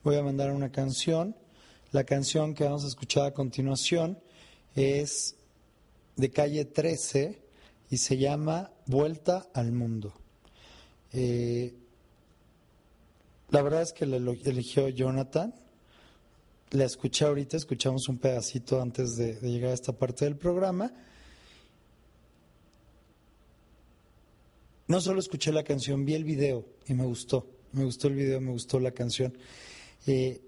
voy a mandar una canción. La canción que vamos a escuchar a continuación es de calle 13 y se llama Vuelta al Mundo. Eh, la verdad es que la eligió Jonathan. La escuché ahorita, escuchamos un pedacito antes de, llegar a esta parte del programa. No solo escuché la canción, vi el video y me gustó. Me gustó el video, me gustó la canción. Eh,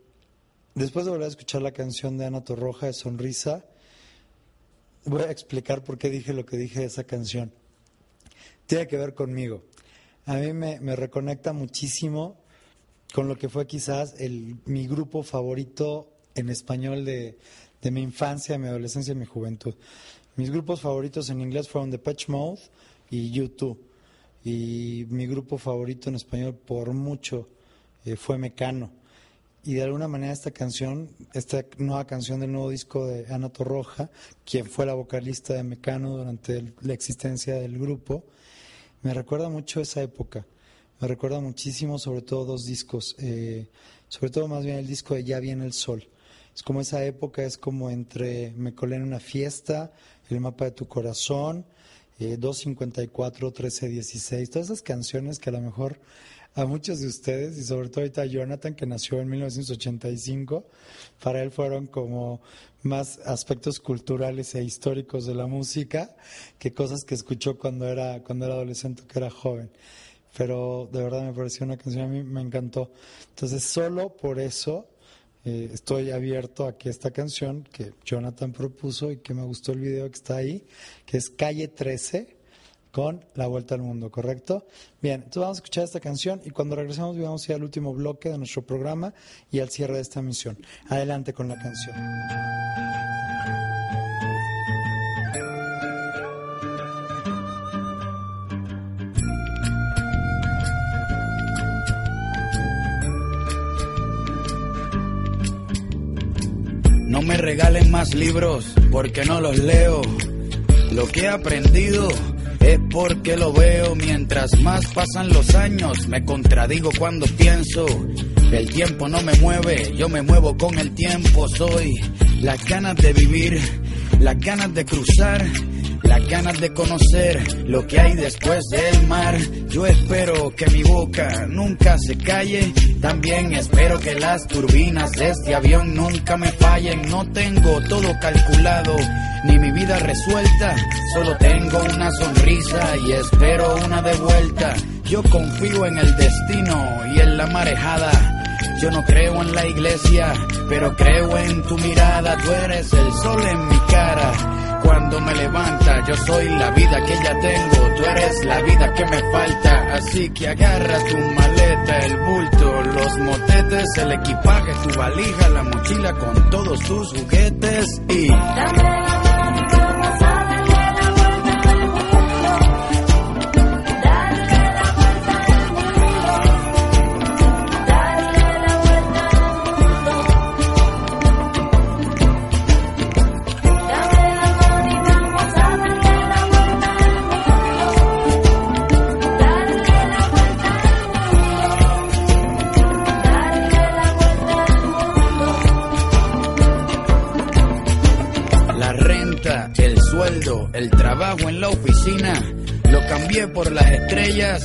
después de volver a escuchar la canción de Ana Torroja de Sonrisa, voy a explicar por qué dije lo que dije de esa canción. Tiene que ver conmigo. A mí me, reconecta muchísimo con lo que fue quizás el, mi grupo favorito en español de, de mi infancia, mi adolescencia y mi juventud. Mis grupos favoritos en inglés fueron The Patch Mode y YouTube. Y mi grupo favorito en español por mucho eh, fue Mecano. Y de alguna manera esta canción, esta nueva canción del nuevo disco de Ana Torroja, quien fue la vocalista de Mecano durante el- la existencia del grupo, me recuerda mucho esa época. Me recuerda muchísimo, sobre todo dos discos, eh, sobre todo más bien el disco de Ya viene el sol. Es como esa época, es como entre Me colé en una fiesta, El mapa de tu corazón, eh, 254, 1316, todas esas canciones que a lo mejor a muchos de ustedes, y sobre todo a Jonathan, que nació en 1985, para él fueron como más aspectos culturales e históricos de la música que cosas que escuchó cuando era, cuando era adolescente, que era joven. Pero de verdad me pareció una canción, a mí me encantó. Entonces, solo por eso eh, estoy abierto a que esta canción que Jonathan propuso y que me gustó el video que está ahí, que es Calle 13 con La Vuelta al Mundo, ¿correcto? Bien, entonces vamos a escuchar esta canción y cuando regresemos vamos a ir al último bloque de nuestro programa y al cierre de esta misión. Adelante con la canción. No me regalen más libros porque no los leo. Lo que he aprendido es porque lo veo. Mientras más pasan los años, me contradigo cuando pienso. El tiempo no me mueve, yo me muevo con el tiempo. Soy las ganas de vivir, las ganas de cruzar. Las ganas de conocer lo que hay después del mar. Yo espero que mi boca nunca se calle. También espero que las turbinas de este avión nunca me fallen. No tengo todo calculado, ni mi vida resuelta. Solo tengo una sonrisa y espero una de vuelta. Yo confío en el destino y en la marejada. Yo no creo en la iglesia, pero creo en tu mirada. Tú eres el sol en mi cara. Cuando me levanta, yo soy la vida que ya tengo. Tú eres la vida que me falta. Así que agarra tu maleta, el bulto, los motetes, el equipaje, tu valija, la mochila con todos tus juguetes y.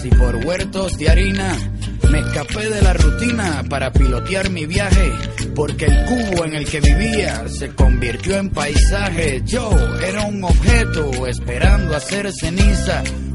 y por huertos de harina. Me escapé de la rutina para pilotear mi viaje, porque el cubo en el que vivía se convirtió en paisaje. Yo era un objeto esperando a ser ceniza,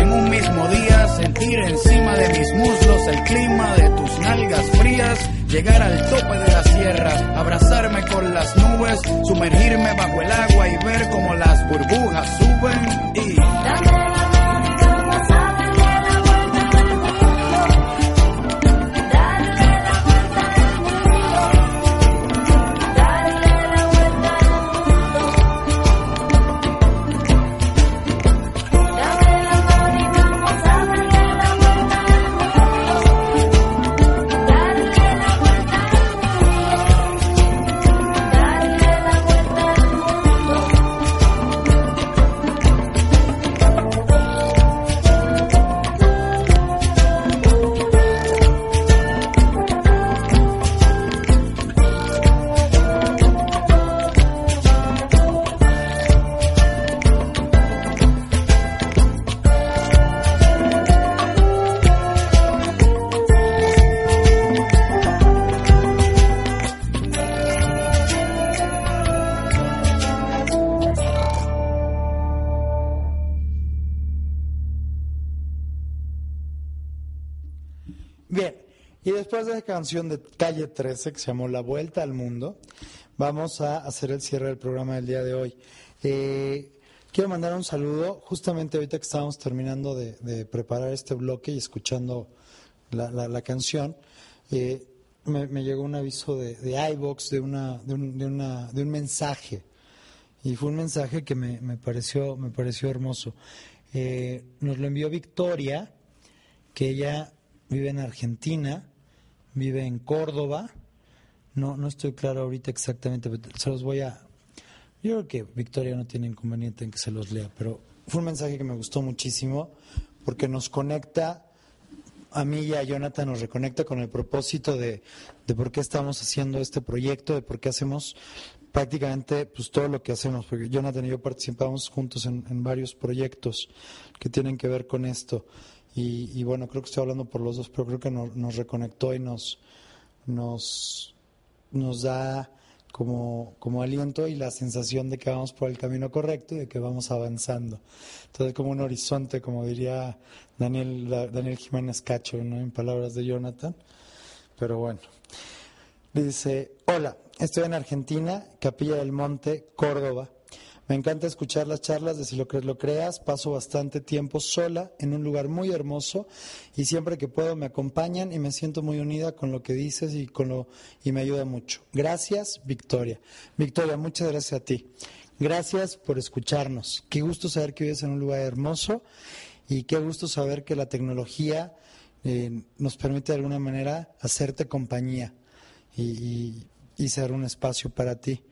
en un mismo día, sentir encima de mis muslos el clima de tus nalgas frías, llegar al tope de la sierra, abrazarme con las nubes, sumergirme bajo el agua y ver cómo las burbujas suben. Canción de Calle 13 que se llamó La Vuelta al Mundo, vamos a hacer el cierre del programa del día de hoy. Eh, quiero mandar un saludo, justamente ahorita que estábamos terminando de, preparar este bloque y escuchando la, canción, eh, me, llegó un aviso de, de iVox de, una, de, un, mensaje. Y fue un mensaje que me, me pareció, me pareció hermoso. Eh, nos lo envió Victoria, que ella vive en Argentina, vive en Córdoba. No, no estoy claro ahorita exactamente, pero se los voy a... Yo creo que Victoria no tiene inconveniente en que se los lea, pero fue un mensaje que me gustó muchísimo porque nos conecta, a mí y a Jonathan nos reconecta con el propósito de, de por qué estamos haciendo este proyecto, de por qué hacemos prácticamente pues todo lo que hacemos, porque Jonathan y yo participamos juntos en, en varios proyectos que tienen que ver con esto. Y, bueno, creo que estoy hablando por los dos, pero creo que no- nos reconectó y nos, nos, nos da como, como aliento y la sensación de que vamos por el camino correcto y de que vamos avanzando. Entonces, como un horizonte, como diría Daniel, Daniel Jiménez Cacho, ¿no? en palabras de Jonathan. Pero bueno. Dice, hola, estoy en Argentina, Capilla del Monte, Córdoba. Me encanta escuchar las charlas de Si lo crees, lo creas. Paso bastante tiempo sola en un lugar muy hermoso y siempre que puedo me acompañan y me siento muy unida con lo que dices y, con lo, y me ayuda mucho. Gracias, Victoria. Victoria, muchas gracias a ti. Gracias por escucharnos. Qué gusto saber que vives en un lugar hermoso y qué gusto saber que la tecnología eh, nos permite de alguna manera hacerte compañía y, y- y ser un espacio para ti.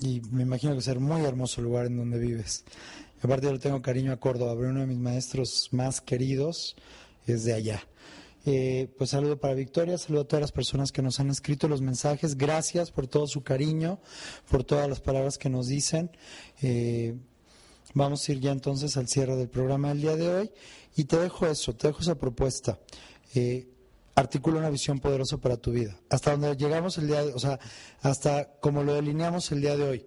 Y me imagino que ser muy hermoso el lugar en donde vives. Aparte yo le tengo cariño a Córdoba, pero uno de mis maestros más queridos es de allá. Eh, pues saludo para Victoria, saludo a todas las personas que nos han escrito los mensajes. Gracias por todo su cariño, por todas las palabras que nos dicen. Eh, Vamos a ir ya entonces al cierre del programa del día de hoy y te dejo eso, te dejo esa propuesta. Eh, articula una visión poderosa para tu vida. Hasta donde llegamos el día de, o sea, hasta como lo delineamos el día de hoy.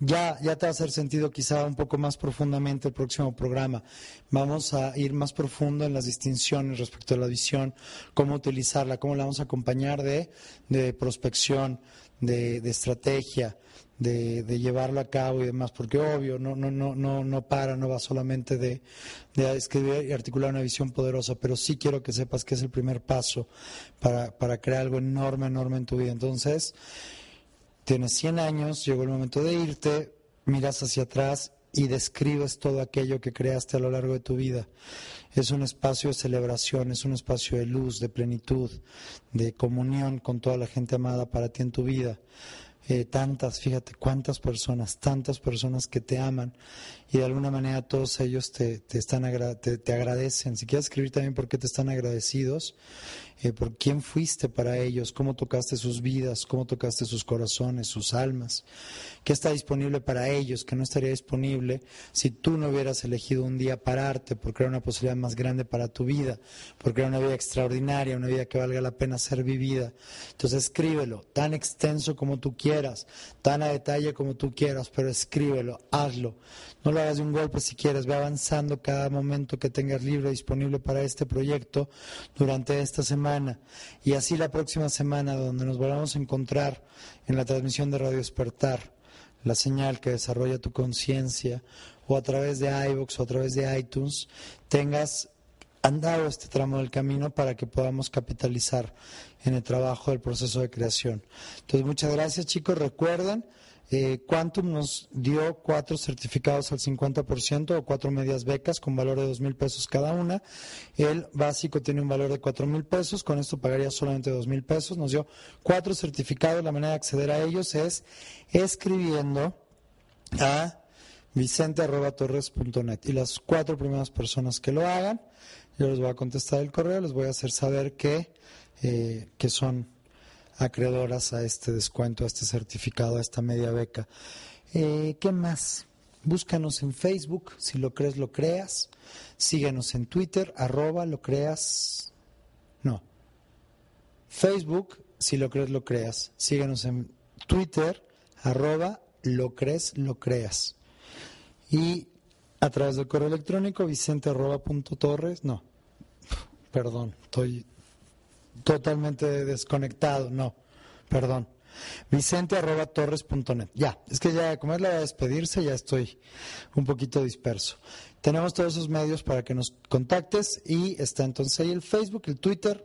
Ya, ya te va a hacer sentido quizá un poco más profundamente el próximo programa. Vamos a ir más profundo en las distinciones respecto a la visión, cómo utilizarla, cómo la vamos a acompañar de, de prospección, de, de estrategia, de, llevarlo a cabo y demás, porque obvio, no, no, no, no, no para, no va solamente de, de escribir y articular una visión poderosa, pero sí quiero que sepas que es el primer paso para, para crear algo enorme, enorme en tu vida. Entonces, tienes 100 años, llegó el momento de irte, miras hacia atrás y describes todo aquello que creaste a lo largo de tu vida. Es un espacio de celebración, es un espacio de luz, de plenitud, de comunión con toda la gente amada para ti en tu vida. Eh, tantas, fíjate cuántas personas, tantas personas que te aman y de alguna manera todos ellos te, te están te, te, agradecen. Si quieres escribir también por qué te están agradecidos, eh, por quién fuiste para ellos, cómo tocaste sus vidas, cómo tocaste sus corazones, sus almas, qué está disponible para ellos, que no estaría disponible si tú no hubieras elegido un día pararte, porque era una posibilidad más grande para tu vida, porque era una vida extraordinaria, una vida que valga la pena ser vivida. Entonces escríbelo, tan extenso como tú quieras, tan a detalle como tú quieras, pero escríbelo, hazlo. No lo hagas de un golpe si quieres, ve avanzando cada momento que tengas libre disponible para este proyecto durante esta semana. Y así la próxima semana, donde nos volvamos a encontrar en la transmisión de Radio Despertar, la señal que desarrolla tu conciencia, o a través de iVoox o a través de iTunes, tengas andado este tramo del camino para que podamos capitalizar en el trabajo del proceso de creación. Entonces, muchas gracias chicos. Recuerden, eh, Quantum nos dio cuatro certificados al 50% o cuatro medias becas con valor de dos mil pesos cada una. El básico tiene un valor de cuatro mil pesos, con esto pagaría solamente dos mil pesos. Nos dio cuatro certificados. La manera de acceder a ellos es escribiendo a vicente.torres.net. Y las cuatro primeras personas que lo hagan, yo les voy a contestar el correo, les voy a hacer saber que, eh, que son acreedoras a este descuento, a este certificado, a esta media beca. Eh, ¿Qué más? Búscanos en Facebook, si lo crees, lo creas. Síguenos en Twitter, arroba, lo creas. No. Facebook, si lo crees, lo creas. Síguenos en Twitter, arroba, lo crees, lo creas. Y a través del correo electrónico, vicente arroba punto torres, no, perdón, estoy totalmente desconectado, no, perdón. Vicente arroba torres net. Ya, es que ya como es la de despedirse, ya estoy un poquito disperso. Tenemos todos esos medios para que nos contactes y está entonces ahí el Facebook, el Twitter,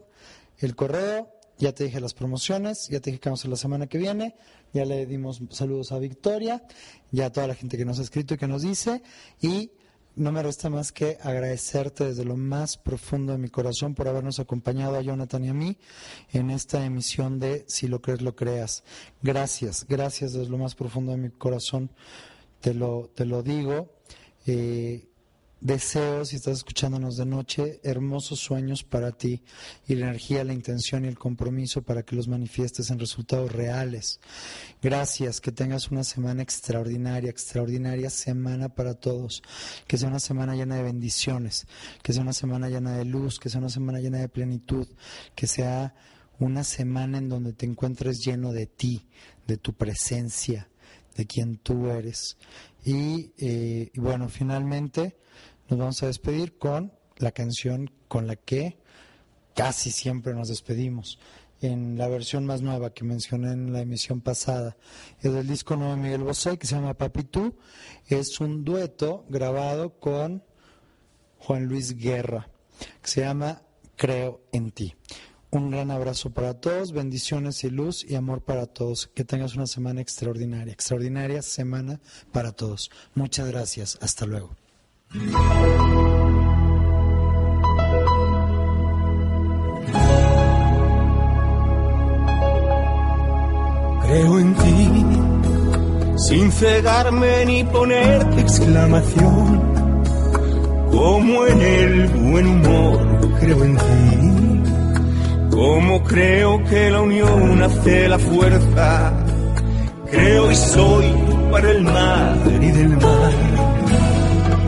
el correo, ya te dije las promociones, ya te dije que vamos a la semana que viene, ya le dimos saludos a Victoria, ya a toda la gente que nos ha escrito y que nos dice, y no me resta más que agradecerte desde lo más profundo de mi corazón por habernos acompañado a Jonathan y a mí en esta emisión de Si lo crees, lo creas. Gracias, gracias desde lo más profundo de mi corazón, te lo, te lo digo. Eh, Deseo, si estás escuchándonos de noche, hermosos sueños para ti y la energía, la intención y el compromiso para que los manifiestes en resultados reales. Gracias, que tengas una semana extraordinaria, extraordinaria semana para todos. Que sea una semana llena de bendiciones, que sea una semana llena de luz, que sea una semana llena de plenitud, que sea una semana en donde te encuentres lleno de ti, de tu presencia, de quien tú eres. Y, eh, y bueno, finalmente nos vamos a despedir con la canción con la que casi siempre nos despedimos. En la versión más nueva que mencioné en la emisión pasada, es del disco nuevo de Miguel Bosé que se llama Papi Tú. Es un dueto grabado con Juan Luis Guerra, que se llama Creo en ti. Un gran abrazo para todos, bendiciones y luz y amor para todos. Que tengas una semana extraordinaria, extraordinaria semana para todos. Muchas gracias, hasta luego. Creo en ti, sin cegarme ni ponerte exclamación, como en el buen humor, creo en ti, como creo que la unión hace la fuerza, creo y soy para el mar y del mar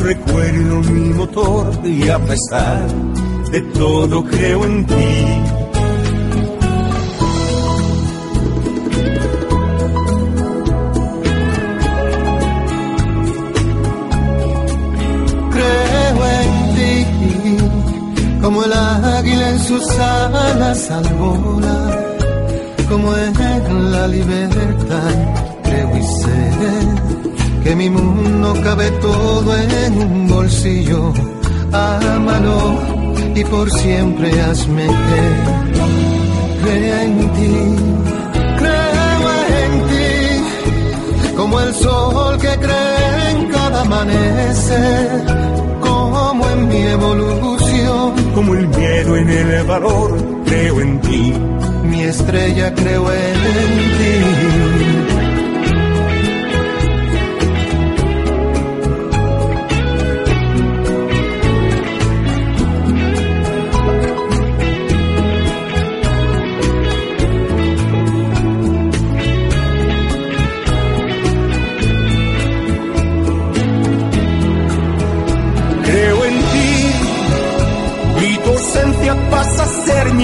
recuerdo mi motor y a pesar de todo creo en ti. Creo en ti, como el águila en sus alas al volar, como en la libertad, creo y sé que mi mundo cabe todo en un bolsillo. Ámalo y por siempre hazme creer. En ti, creo en ti, como el sol que cree en cada amanecer, como en mi evolución, Como el miedo en el valor, creo en ti. mi estrella creo en ti.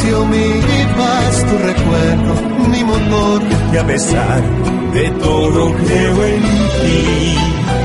silencio, paz, tu recuerdo, mi motor. Y a pesar de todo creo en ti.